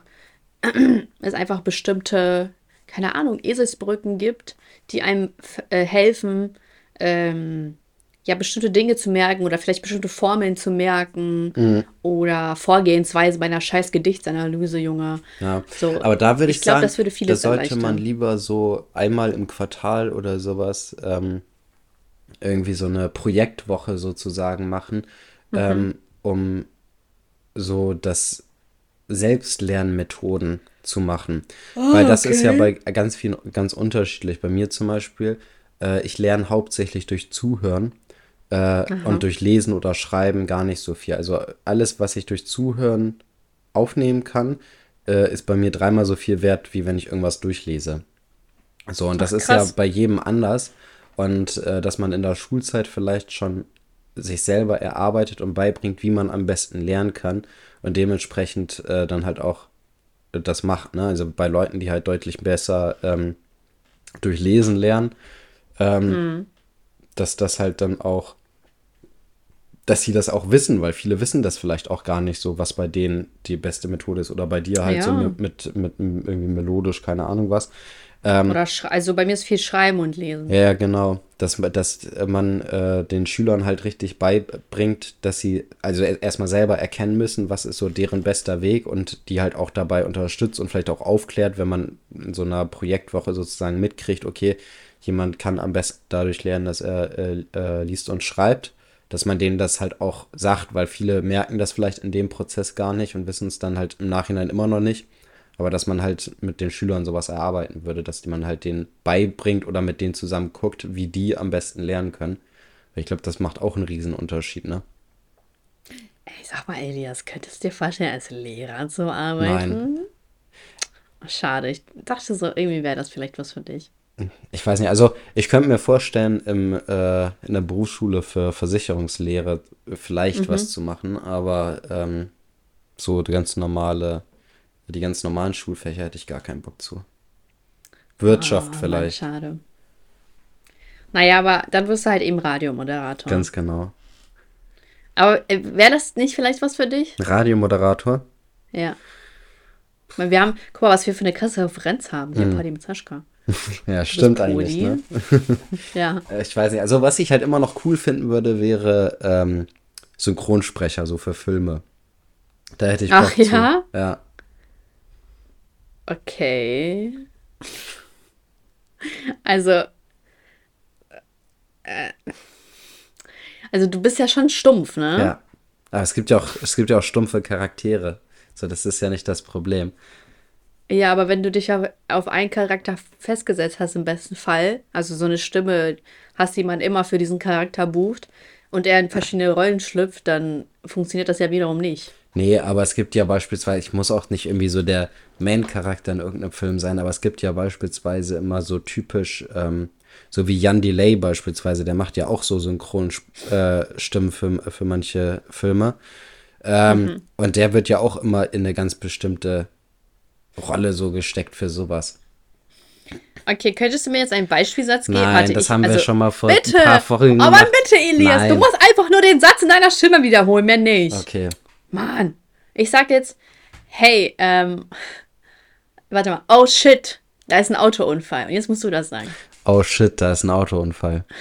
es einfach bestimmte, keine Ahnung, Eselsbrücken gibt, die einem äh, helfen, ähm, ja, bestimmte Dinge zu merken oder vielleicht bestimmte Formeln zu merken mhm. oder Vorgehensweise bei einer scheiß Gedichtsanalyse, Junge. Ja, so, aber da würde ich, ich glaub, sagen, das würde vieles da sollte man lieber so einmal im Quartal oder sowas ähm, irgendwie so eine Projektwoche sozusagen machen, mhm. ähm, um so das Selbstlernmethoden zu machen. Oh, Weil das okay. ist ja bei ganz vielen ganz unterschiedlich. Bei mir zum Beispiel, äh, ich lerne hauptsächlich durch Zuhören äh, und durch Lesen oder Schreiben gar nicht so viel. Also alles, was ich durch Zuhören aufnehmen kann, äh, ist bei mir dreimal so viel wert, wie wenn ich irgendwas durchlese. So, und Ach, das ist ja bei jedem anders. Und äh, dass man in der Schulzeit vielleicht schon sich selber erarbeitet und beibringt, wie man am besten lernen kann und dementsprechend äh, dann halt auch das macht. Ne? Also bei Leuten, die halt deutlich besser ähm, durch Lesen lernen, ähm, mhm dass das halt dann auch, dass sie das auch wissen, weil viele wissen das vielleicht auch gar nicht so, was bei denen die beste Methode ist oder bei dir halt ja. so mit, mit, mit, irgendwie melodisch, keine Ahnung was. Ähm, oder also bei mir ist viel Schreiben und Lesen. Ja, genau. Dass, dass man äh, den Schülern halt richtig beibringt, dass sie also erstmal selber erkennen müssen, was ist so deren bester Weg und die halt auch dabei unterstützt und vielleicht auch aufklärt, wenn man in so einer Projektwoche sozusagen mitkriegt, okay, jemand kann am besten dadurch lernen, dass er äh, äh, liest und schreibt, dass man denen das halt auch sagt, weil viele merken das vielleicht in dem Prozess gar nicht und wissen es dann halt im Nachhinein immer noch nicht. Aber dass man halt mit den Schülern sowas erarbeiten würde, dass man halt denen beibringt oder mit denen zusammen guckt, wie die am besten lernen können. Ich glaube, das macht auch einen riesen Unterschied, ne? Ey, sag mal, Elias, könntest du dir vorstellen, als Lehrer zu arbeiten? Nein. Schade, ich dachte so, irgendwie wäre das vielleicht was für dich. Ich weiß nicht, also ich könnte mir vorstellen, im, äh, in der Berufsschule für Versicherungslehre vielleicht mhm. was zu machen, aber ähm, so ganz normale, die ganz normalen Schulfächer hätte ich gar keinen Bock zu. Wirtschaft oh, vielleicht. Schade. Naja, aber dann wirst du halt eben Radiomoderator. Ganz genau. Aber äh, wäre das nicht vielleicht was für dich? Radiomoderator? Ja. Weil wir haben, guck mal, was wir für eine krasse Referenz haben hier mhm. Party mit Saschka. Ja, stimmt eigentlich. Ne? ja. Äh, ich weiß nicht. Also, was ich halt immer noch cool finden würde, wäre ähm, Synchronsprecher, so für Filme. Da hätte ich Bock Ach ja? Zu. Ja. Okay. Also. Äh, also, du bist ja schon stumpf, ne? Ja. Aber es gibt ja auch, es gibt ja auch stumpfe Charaktere. So, das ist ja nicht das Problem. Ja, aber wenn du dich auf einen Charakter festgesetzt hast, im besten Fall, also so eine Stimme hast, die man immer für diesen Charakter bucht und er in verschiedene Rollen schlüpft, dann funktioniert das ja wiederum nicht. Nee, aber es gibt ja beispielsweise, ich muss auch nicht irgendwie so der Main-Charakter in irgendeinem Film sein, aber es gibt ja beispielsweise immer so typisch, ähm, so wie Jan Delay beispielsweise, der macht ja auch so Synchronstimmen äh, für, für manche Filme. Ähm, mhm. Und der wird ja auch immer in eine ganz bestimmte Rolle so gesteckt für sowas. Okay, könntest du mir jetzt einen Beispielsatz geben? Nein, Warte, das ich- haben wir also, schon mal vor bitte. ein paar Folgen Aber gemacht. bitte, Elias, du Nein. musst einfach nur den Satz in deiner Stimme wiederholen, mehr nicht. Okay. Mann. Ich sag jetzt, hey, ähm, warte mal, oh shit, da ist ein Autounfall. Und jetzt musst du das sagen. Oh shit, da ist ein Autounfall.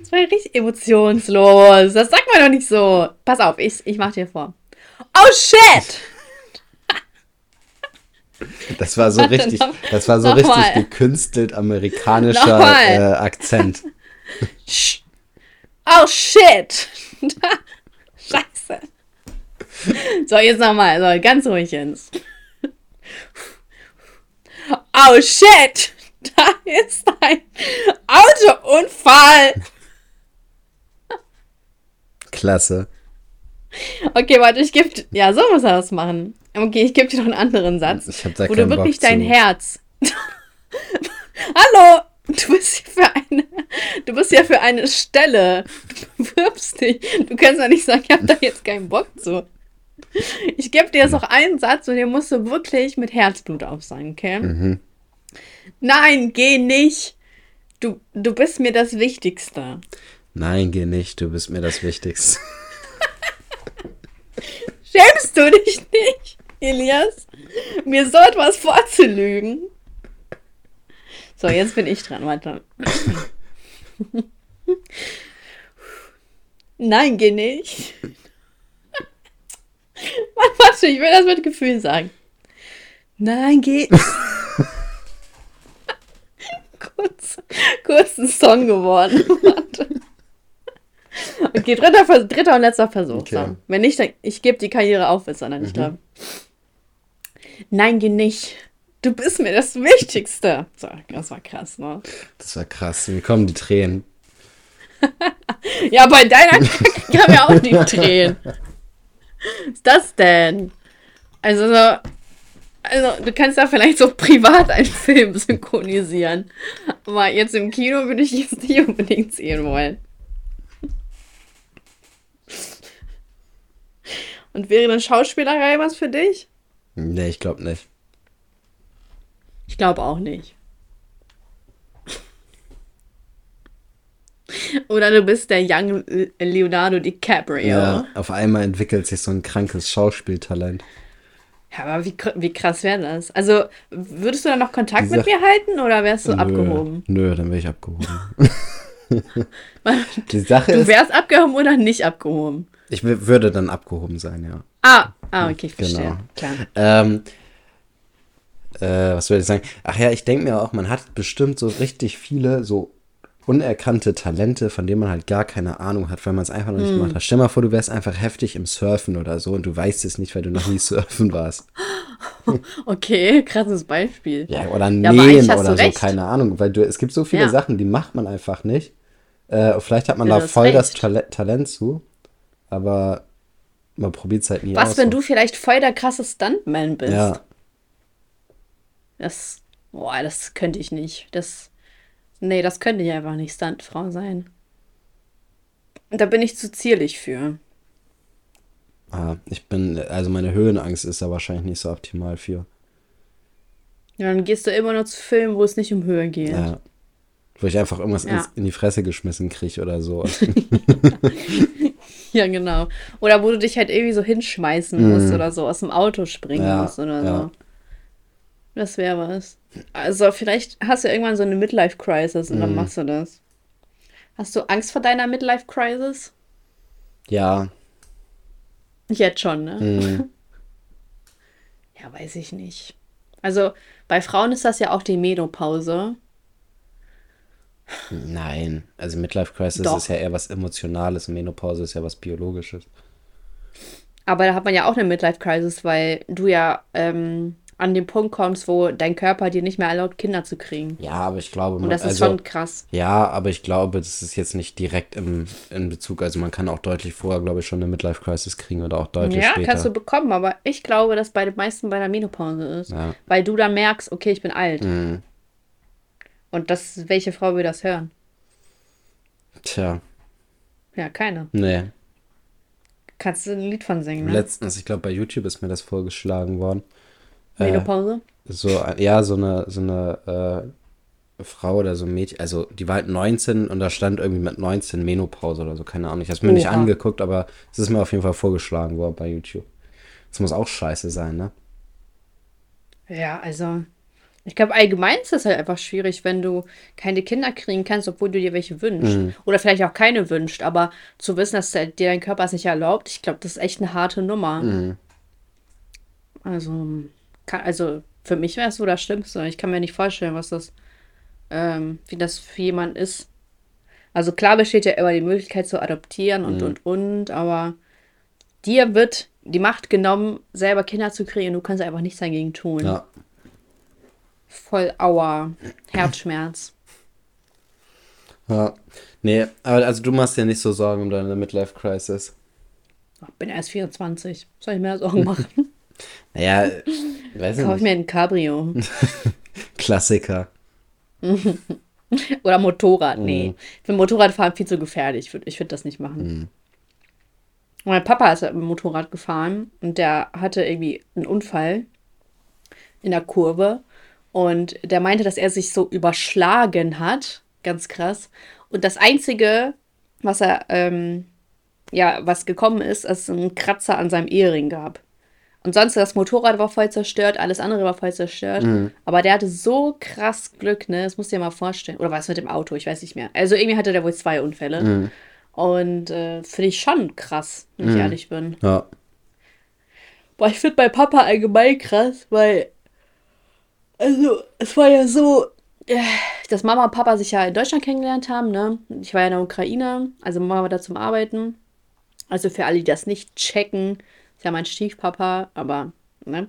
Das war ja richtig emotionslos. Das sagt man doch nicht so. Pass auf, ich, ich mach dir vor. Oh shit! Das war so Warte, richtig, noch- das war so richtig mal. gekünstelt amerikanischer äh, Akzent. Sch- Oh shit! Scheiße. So, jetzt nochmal. So, ganz ruhig jetzt. Oh shit! Da ist ein Autounfall! Klasse. Okay, warte, ich gebe. Ja, so muss er das machen. Okay, ich gebe dir noch einen anderen Satz. Ich hab da wo du wirklich Bock dein zu. Herz. Hallo! Du bist hier für eine. Du bist ja für eine Stelle. Du bewirbst dich. Du kannst ja nicht sagen, ich habe da jetzt keinen Bock zu. Ich gebe dir jetzt noch einen Satz und den musst du wirklich mit Herzblut aufsagen, okay? Mhm. Nein, geh nicht. Du, du bist mir das Wichtigste. Nein, geh nicht, du bist mir das Wichtigste. Schämst du dich nicht, Elias? Mir so etwas vorzulügen? So, jetzt bin ich dran, warte. Nein, geh nicht. Mann, warte, ich will das mit Gefühl sagen. Nein, geh. kurz, kurz ein Song geworden. Warte. Okay, dritter, Vers- dritter und letzter Versuch. Okay. So. Wenn nicht, dann ich gebe die Karriere auf, ist sondern ich glaube. Nein, geh nicht. Du bist mir das Wichtigste. So, das war krass, ne? Das war krass. Mir kommen die Tränen. Ja, bei deiner kamen ja auch die Tränen. Was ist das denn? Also, so, also, du kannst da vielleicht so privat einen Film synchronisieren. Aber jetzt im Kino würde ich jetzt nicht unbedingt sehen wollen. Und wäre eine Schauspielerei was für dich? Nee, ich glaube nicht. Ich glaube auch nicht. Oder du bist der Young Leonardo DiCaprio. Ja, auf einmal entwickelt sich so ein krankes Schauspieltalent. Ja, aber wie, wie krass wäre das? Also, würdest du dann noch Kontakt Diese- mit mir halten oder wärst du abgehoben? Nö, nö, dann wäre ich abgehoben. die Sache Du ist, wärst abgehoben oder nicht abgehoben? ich würde dann abgehoben sein, ja. Ah, ah okay, ich verstehe. Genau. Klar. Ähm, äh, was würde ich sagen? Ach ja, ich denke mir auch, man hat bestimmt so richtig viele so unerkannte Talente, von denen man halt gar keine Ahnung hat, weil man es einfach noch nicht Hm. gemacht hat. Stell mal vor, du wärst einfach heftig im Surfen oder so und du weißt es nicht, weil du noch nie surfen warst. Okay, krasses Beispiel. Ja, oder Ja, nähen oder so, recht. keine Ahnung, weil du, es gibt so viele Ja. Sachen, die macht man einfach nicht. Äh, vielleicht hat man Ja, da voll das recht. Tale Talent zu, aber man probiert es halt nie Was, aus. wenn so. du vielleicht voll der krasse Stuntman bist? Ja, Das, boah, das könnte ich nicht. Das, nee, das könnte ich einfach nicht Stuntfrau sein. Da bin ich zu zierlich für. ah, ich bin, also meine Höhenangst ist da wahrscheinlich nicht so optimal für. Ja, dann gehst du immer nur zu Filmen, wo es nicht um Höhe geht. Ja. Wo ich einfach irgendwas Ja. ins, in die Fresse geschmissen kriege oder so. Ja, genau. Oder wo du dich halt irgendwie so hinschmeißen musst oder so, aus dem Auto springen Mhm. Ja, musst oder ja. so. Das wäre was. Also vielleicht hast du irgendwann so eine Midlife-Crisis und Mhm. dann machst du das. Hast du Angst vor deiner Midlife-Crisis? ja. Jetzt schon, ne? mm, Ja, weiß ich nicht. Also bei Frauen ist das ja auch die Menopause. Nein. Also Midlife Crisis Doch. ist ja eher was Emotionales und Menopause ist ja was Biologisches. Aber da hat man ja auch eine Midlife-Crisis, weil du ja ähm, an den Punkt kommst, wo dein Körper dir nicht mehr erlaubt, Kinder zu kriegen. Ja, aber ich glaube, Und man, das ist also, schon krass. Ja, aber ich glaube, das ist jetzt nicht direkt im, in Bezug. Also man kann auch deutlich vorher, glaube ich, schon eine Midlife Crisis kriegen oder auch deutlich Ja, später. kannst du bekommen, aber ich glaube, dass bei den meisten bei der Menopause ist. Ja. Weil du dann merkst, okay, ich bin alt. Mhm. Und das, welche Frau will das hören? Tja, Ja, keine. nee. Kannst du ein Lied von singen, ne? Letztens, ich glaube, bei YouTube ist mir das vorgeschlagen worden. Äh, Menopause? so, ja, so eine, so eine äh, Frau oder so ein Mädchen, also die war halt 19 und da stand irgendwie mit 19 Menopause oder so, keine Ahnung. Ich habe es mir nicht Oha. angeguckt, aber es ist mir auf jeden Fall vorgeschlagen worden bei YouTube. Das muss auch scheiße sein, ne? Ja, also. Ich glaube, allgemein ist das halt einfach schwierig, wenn du keine Kinder kriegen kannst, obwohl du dir welche wünschst. Mhm. Oder vielleicht auch keine wünscht, aber zu wissen, dass dir dein Körper es nicht erlaubt, ich glaube, das ist echt eine harte Nummer. Mhm. Also, kann, also für mich wäre es so das Schlimmste. Ich kann mir nicht vorstellen, was das, ähm, wie das für jemanden ist. Also klar besteht ja immer die Möglichkeit zu adoptieren und und und, aber dir wird die Macht genommen, selber Kinder zu kriegen und du kannst einfach nichts dagegen tun. Ja. Voll Aua, Herzschmerz. Ja. Nee, aber also du machst dir nicht so Sorgen um deine Midlife-Crisis. Ich bin erst 24. Soll ich mir Sorgen machen? Naja, weiß ich Kauf ich nicht. mir ein Cabrio. Klassiker. Oder Motorrad. Mhm. Nee. Ich finde Motorradfahren viel zu gefährlich. Ich würde ich würd das nicht machen. Mein Papa ist mit dem Motorrad gefahren und der hatte irgendwie einen Unfall in der Kurve. Und der meinte, dass er sich so überschlagen hat. Ganz krass. Und das Einzige, was er, ähm, ja, was gekommen ist, ist ein Kratzer an seinem Ehering gab. Und sonst, das Motorrad war voll zerstört, alles andere war voll zerstört. Aber der hatte so krass Glück, ne? Das musst du dir mal vorstellen. Oder was mit dem Auto? Ich weiß nicht mehr. Also irgendwie hatte der wohl zwei Unfälle. Und äh, finde ich schon krass, wenn ich ehrlich bin. Ja. Boah, ich finde mein Papa allgemein krass, weil. Also, es war ja so, äh, dass Mama und Papa sich ja in Deutschland kennengelernt haben, ne? Ich war ja in der Ukraine, also Mama war da zum Arbeiten. Also für alle, die das nicht checken, ist ja mein Stiefpapa, aber, ne?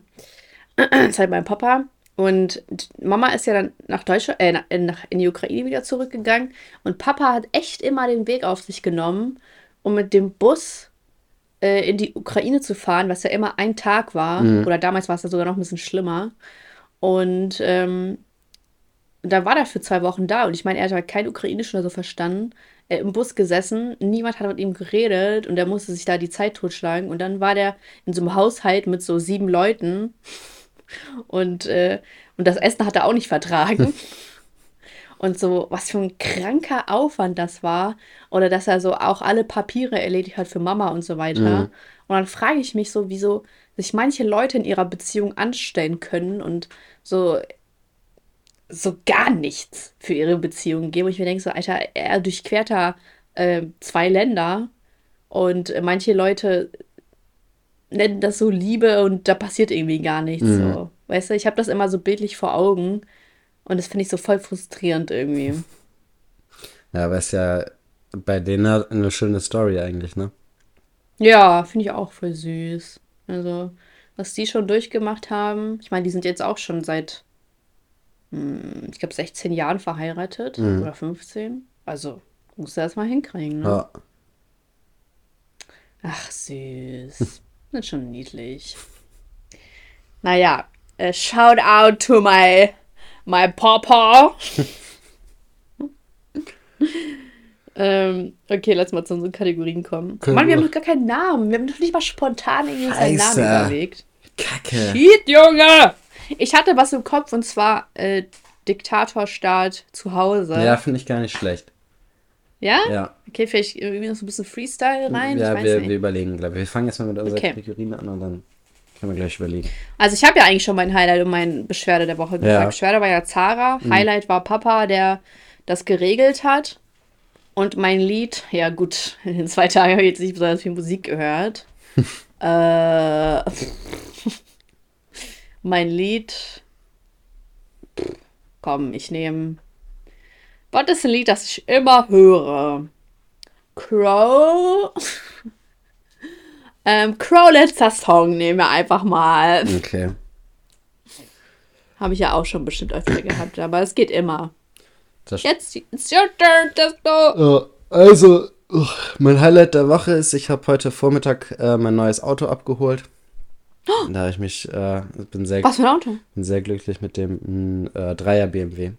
ist halt mein Papa. Und Mama ist ja dann nach Deutschland, äh, nach- in die Ukraine wieder zurückgegangen. Und Papa hat echt immer den Weg auf sich genommen, um mit dem Bus äh, in die Ukraine zu fahren, was ja immer ein Tag war. Oder damals war es ja sogar noch ein bisschen schlimmer. Und ähm, da war er für zwei Wochen da. Und ich meine, er hat halt kein Ukrainisch oder so verstanden. Er im Bus gesessen, niemand hat mit ihm geredet und er musste sich da die Zeit totschlagen. Und dann war der in so einem Haushalt mit so sieben Leuten. Und, äh, und das Essen hat er auch nicht vertragen. Und so, was für ein kranker Aufwand das war. Oder dass er so auch alle Papiere erledigt hat für Mama und so weiter. Und dann frage ich mich so, wieso sich manche Leute in ihrer Beziehung anstellen können und so, so gar nichts für ihre Beziehung geben. Und ich mir denke so, Alter, er durchquert da äh, zwei Länder und manche Leute nennen das so Liebe und da passiert irgendwie gar nichts. So. Weißt du, ich habe das immer so bildlich vor Augen und das finde ich so voll frustrierend irgendwie. Ja, aber ist ja bei denen eine schöne Story eigentlich, ne? Ja, finde ich auch voll süß. Also, was die schon durchgemacht haben. Ich meine, die sind jetzt auch schon seit, ich glaube, 16 Jahren verheiratet oder 15. Also, musst du das mal hinkriegen, ne? Ja. Ach, süß. Das ist schon niedlich. Naja, äh, shout out to my, my Papa. ähm, okay, lass mal zu unseren Kategorien kommen. Können Mann, wir haben noch gar keinen Namen. Wir haben noch nicht mal spontan irgendwie uns einen Namen überlegt. Kacke. Shit, Junge! Ich hatte was im Kopf und zwar äh, Diktatorstaat zu Hause. Ja, finde ich gar nicht schlecht. Ja? Ja. Okay, vielleicht irgendwie noch so ein bisschen Freestyle rein. ja, wir, wir überlegen, glaube ich. Wir fangen jetzt mal mit unserer Okay. Kategorie an und dann können wir gleich überlegen. Also ich habe ja eigentlich schon mein Highlight und mein Beschwerde der Woche gesagt. Ja. Mhm. Beschwerde war ja Zara, Highlight war Papa, der das geregelt hat. Und mein Lied, ja gut, in den zwei Tagen habe ich jetzt nicht besonders viel Musik gehört. äh, mein Lied, komm, ich nehme, was ist ein Lied, das ich immer höre? Crow. ähm, Crow letzter Song nehmen wir einfach mal. Okay. Habe ich ja auch schon bestimmt öfter gehabt, aber es geht immer. Das Jetzt, it's your turn, Testo. Ja, also, mein Highlight der Woche ist, ich habe heute Vormittag äh, mein neues Auto abgeholt. Da habe ich mich, äh, bin, sehr, Was für ein Auto? bin sehr glücklich mit dem äh, 3er BMW.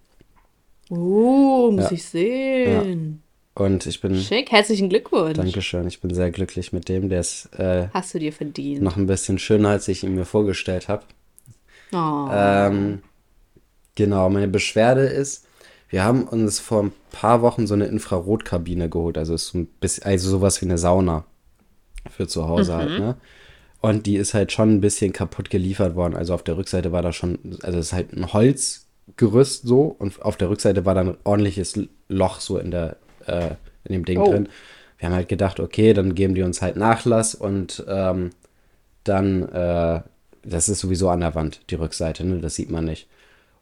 Uh, muss Ja. ich sehen. Und ich bin, Schick, herzlichen Glückwunsch. Dankeschön, ich bin sehr glücklich mit dem. Der ist äh, Hast du dir verdient. noch ein bisschen schöner, als ich ihn mir vorgestellt habe. Oh. Ähm, genau, meine Beschwerde ist, wir haben uns vor ein paar Wochen so eine Infrarotkabine geholt. Also ist so ein bisschen, also sowas wie eine Sauna für zu Hause Mhm. halt, ne? Und die ist halt schon ein bisschen kaputt geliefert worden. Also auf der Rückseite war da schon, also es ist halt ein Holzgerüst so und auf der Rückseite war dann ein ordentliches Loch so in der, äh, in dem Ding Oh. drin. Wir haben halt gedacht, okay, dann geben die uns halt Nachlass und ähm, dann, äh, das ist sowieso an der Wand, die Rückseite, ne? Das sieht man nicht.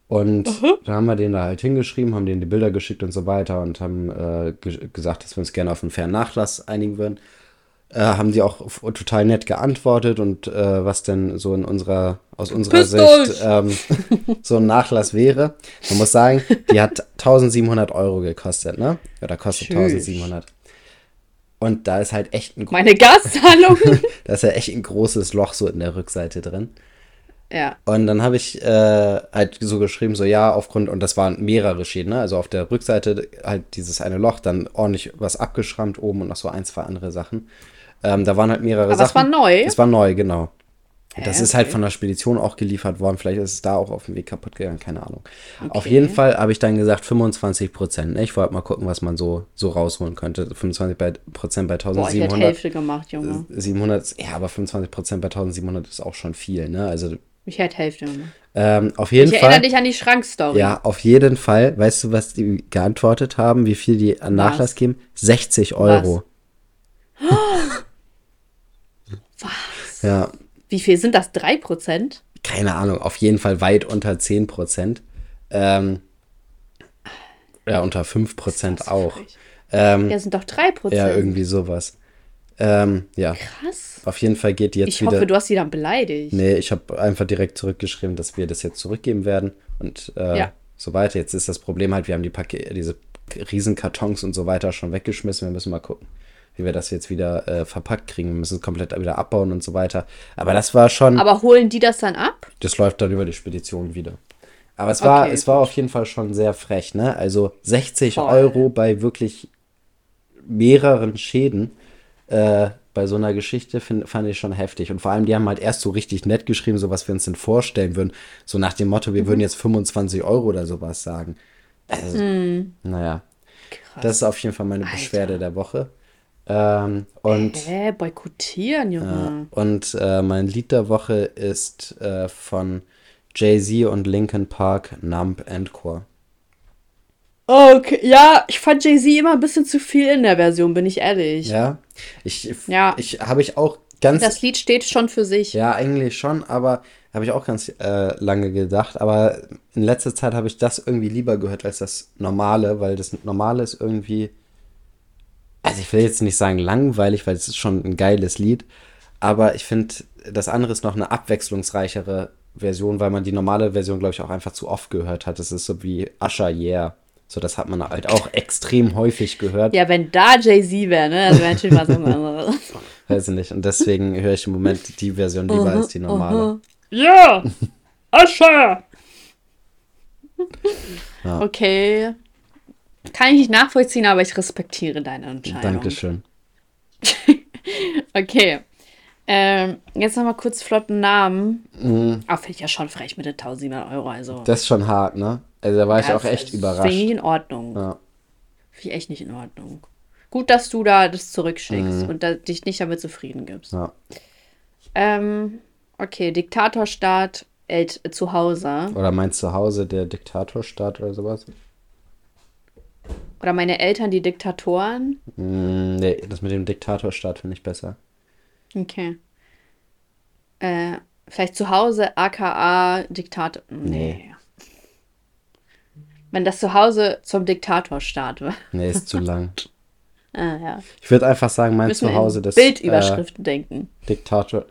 Und da haben wir den da halt hingeschrieben, haben denen die Bilder geschickt und so weiter und haben äh, ge gesagt, dass wir uns gerne auf einen fairen Nachlass einigen würden. Äh, haben die auch total nett geantwortet und äh, was denn so in unserer, aus unserer Pisst Sicht ähm, so ein Nachlass wäre. Man muss sagen, die hat 1700 Euro gekostet, ne? Oder kostet Tschüss. 1700. Und da ist halt echt ein, Meine Gaszahlung. da ist ja echt ein großes Loch so in der Rückseite drin. ja. Und dann habe ich äh, halt so geschrieben, so ja, aufgrund, und das waren mehrere Schäden, ne? Also auf der Rückseite halt dieses eine Loch, dann ordentlich was abgeschrammt oben und noch so ein, zwei andere Sachen. Ähm, da waren halt mehrere Aber Sachen. es war neu? Es war neu, genau. Das Hä, ist halt okay. von der Spedition auch geliefert worden. Vielleicht ist es da auch auf dem Weg kaputt gegangen, keine Ahnung. Auf jeden Fall habe ich dann gesagt 25 Prozent. Ne? Ich wollte mal gucken, was man so, so rausholen könnte. 25 bei, Prozent bei Boah, ich hätte 1700. Hälfte gemacht, Junge. 700, ja, aber 25 Prozent bei 1700 ist auch schon viel, ne? Also Ich hätte Hälfte gemacht. ähm, auf jeden Ich Fall. erinnere dich an die Schrankstory. Ja, auf jeden Fall. Weißt du, was die geantwortet haben, wie viel die an Was? Nachlass geben? 60 Euro. Was? Ja, Wie viel sind das? 3%? keine Ahnung. Auf jeden Fall weit unter 10 Prozent. Ähm, ja, unter 5 Prozent auch. frech. Ähm, Ja, sind doch 3%. ja, irgendwie sowas. Ähm, ja, Krass. auf jeden Fall geht die jetzt Ich wieder. hoffe, du hast sie dann beleidigt. Nee, ich habe einfach direkt zurückgeschrieben, dass wir das jetzt zurückgeben werden und äh, Ja. so weiter. Jetzt ist das Problem halt, wir haben die Pake diese Riesenkartons und so weiter schon weggeschmissen. Wir müssen mal gucken, wie wir das jetzt wieder äh, verpackt kriegen. Wir müssen es komplett wieder abbauen und so weiter. Aber das war schon, Aber holen die das dann ab? das läuft dann über die Spedition wieder. Aber es war, Okay, es war auf jeden Fall schon sehr frech, ne? Also 60 Voll. Euro bei wirklich mehreren Schäden äh, bei so einer Geschichte find, fand ich schon heftig. Und vor allem, die haben halt erst so richtig nett geschrieben, so was wir uns denn vorstellen würden. So nach dem Motto, wir würden jetzt 25 Euro oder sowas sagen. Also, naja, Krass. das ist auf jeden Fall meine Beschwerde der Woche. Ähm, und Hä, boykottieren, Junge. und äh, mein Lied der Woche ist äh, von Jay-Z und Linkin Park, Numb and Core. Okay, ja, ich fand Jay-Z immer ein bisschen zu viel in der Version, bin ich ehrlich. Ja, ich, Ja. ich habe ich auch ganz, Das Lied steht schon für sich. ja, eigentlich schon, aber habe ich auch ganz äh, lange gedacht, aber in letzter Zeit habe ich das irgendwie lieber gehört als das Normale, weil das Normale ist irgendwie, also ich will jetzt nicht sagen langweilig, weil es ist schon ein geiles Lied, aber ich finde, das andere ist noch eine abwechslungsreichere Version, weil man die normale Version, glaube ich, auch einfach zu oft gehört hat. Das ist so wie Usher Yeah. So, das hat man halt auch extrem häufig gehört. Ja, wenn da Jay-Z wäre, ne? Das wäre natürlich was anderes. Weiß ich nicht. Und deswegen höre ich im Moment die Version lieber als die normale. Ja! Ascher! Ja. Okay. Kann ich nicht nachvollziehen, aber ich respektiere deine Entscheidung. Dankeschön. Okay. Ähm, jetzt nochmal kurz flotten Namen. Mhm. Aber finde ich ja schon frech mit den 1700 Euro. Also, Das ist schon hart, ne? Also da war ich Ja, auch echt Finde ich überrascht. nicht in Ordnung. Ja. Finde ich echt nicht in Ordnung. Gut, dass du da das zurückschickst und da, dich nicht damit zufrieden gibst. Mhm. Ja. Ähm, okay, Diktatorstaat El zu Hause. Oder mein Zuhause, der Diktatorstaat oder sowas? Oder meine Eltern, die Diktatoren. Mm, nee, das mit dem Diktatorstaat finde ich besser. Okay. Äh, vielleicht zu Hause, aka Diktator. Nee. Wenn das zu Hause zum Diktatorstaat wird. Nee, ist zu lang. Ah, ja. Ich würde einfach sagen, mein Müssen Zuhause, das Bildüberschriften denken. Äh, Diktator.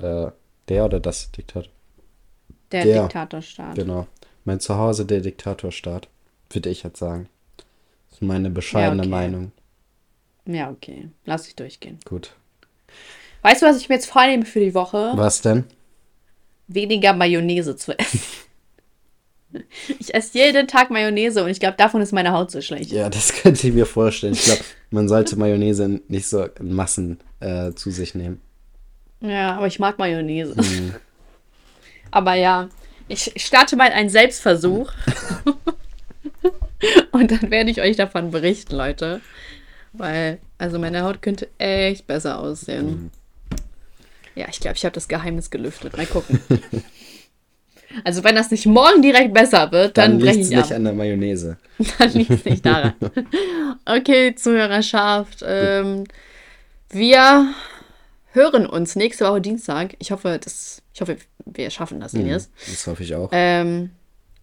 Äh, äh, der oder das Diktator? Der, der. Diktatorstaat. Genau. Mein Zuhause, der Diktatorstaat. Würde ich jetzt sagen. Ist meine bescheidene okay. Meinung. Ja, okay. Lass ich durchgehen. Gut. Weißt du, was ich mir jetzt vornehme für die Woche? Was denn? Weniger Mayonnaise zu essen. Ich esse jeden Tag Mayonnaise und ich glaube, davon ist meine Haut so schlecht. Ja, das könnte ich mir vorstellen. Ich glaube, man sollte Mayonnaise nicht so in Massen äh, zu sich nehmen. Ja, aber ich mag Mayonnaise. Aber ja, ich starte mal einen Selbstversuch. und dann werde ich euch davon berichten, Leute. Weil, also meine Haut könnte echt besser aussehen. Ja, ich glaube, ich habe das Geheimnis gelüftet. Mal gucken. Also wenn das nicht morgen direkt besser wird, dann, Dann breche ich nicht ab. an der Mayonnaise. Dann liegt es nicht daran. Okay, Zuhörerschaft. Ähm, wir hören uns nächste Woche Dienstag. Ich hoffe, das, ich hoffe, wir schaffen das, Elias. Das hoffe ich auch. Ähm,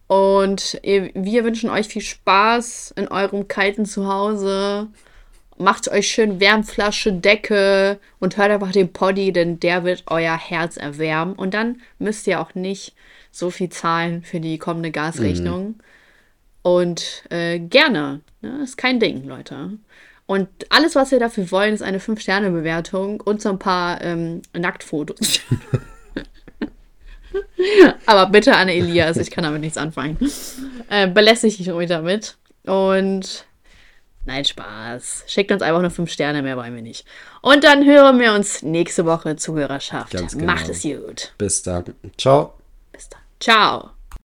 und wir wünschen euch viel Spaß in eurem kalten Zuhause. Macht euch schön Wärmflasche, Decke und hört einfach den Poddy, denn der wird euer Herz erwärmen. Und dann müsst ihr auch nicht so viel zahlen für die kommende Gasrechnung. Und äh, gerne. Ne? Ist kein Ding, Leute. Und alles, was wir dafür wollen, ist eine 5-Sterne-Bewertung und so ein paar ähm, Nacktfotos. Aber bitte an Elias, ich kann damit nichts anfangen. Äh, belästige ich ruhig damit. Und nein, Spaß. Schickt uns einfach nur 5 Sterne, mehr wollen wir nicht. Und dann hören wir uns nächste Woche Zuhörerschaft. Genau. Macht es gut. Bis dann. Ciao. Bis dann. Ciao.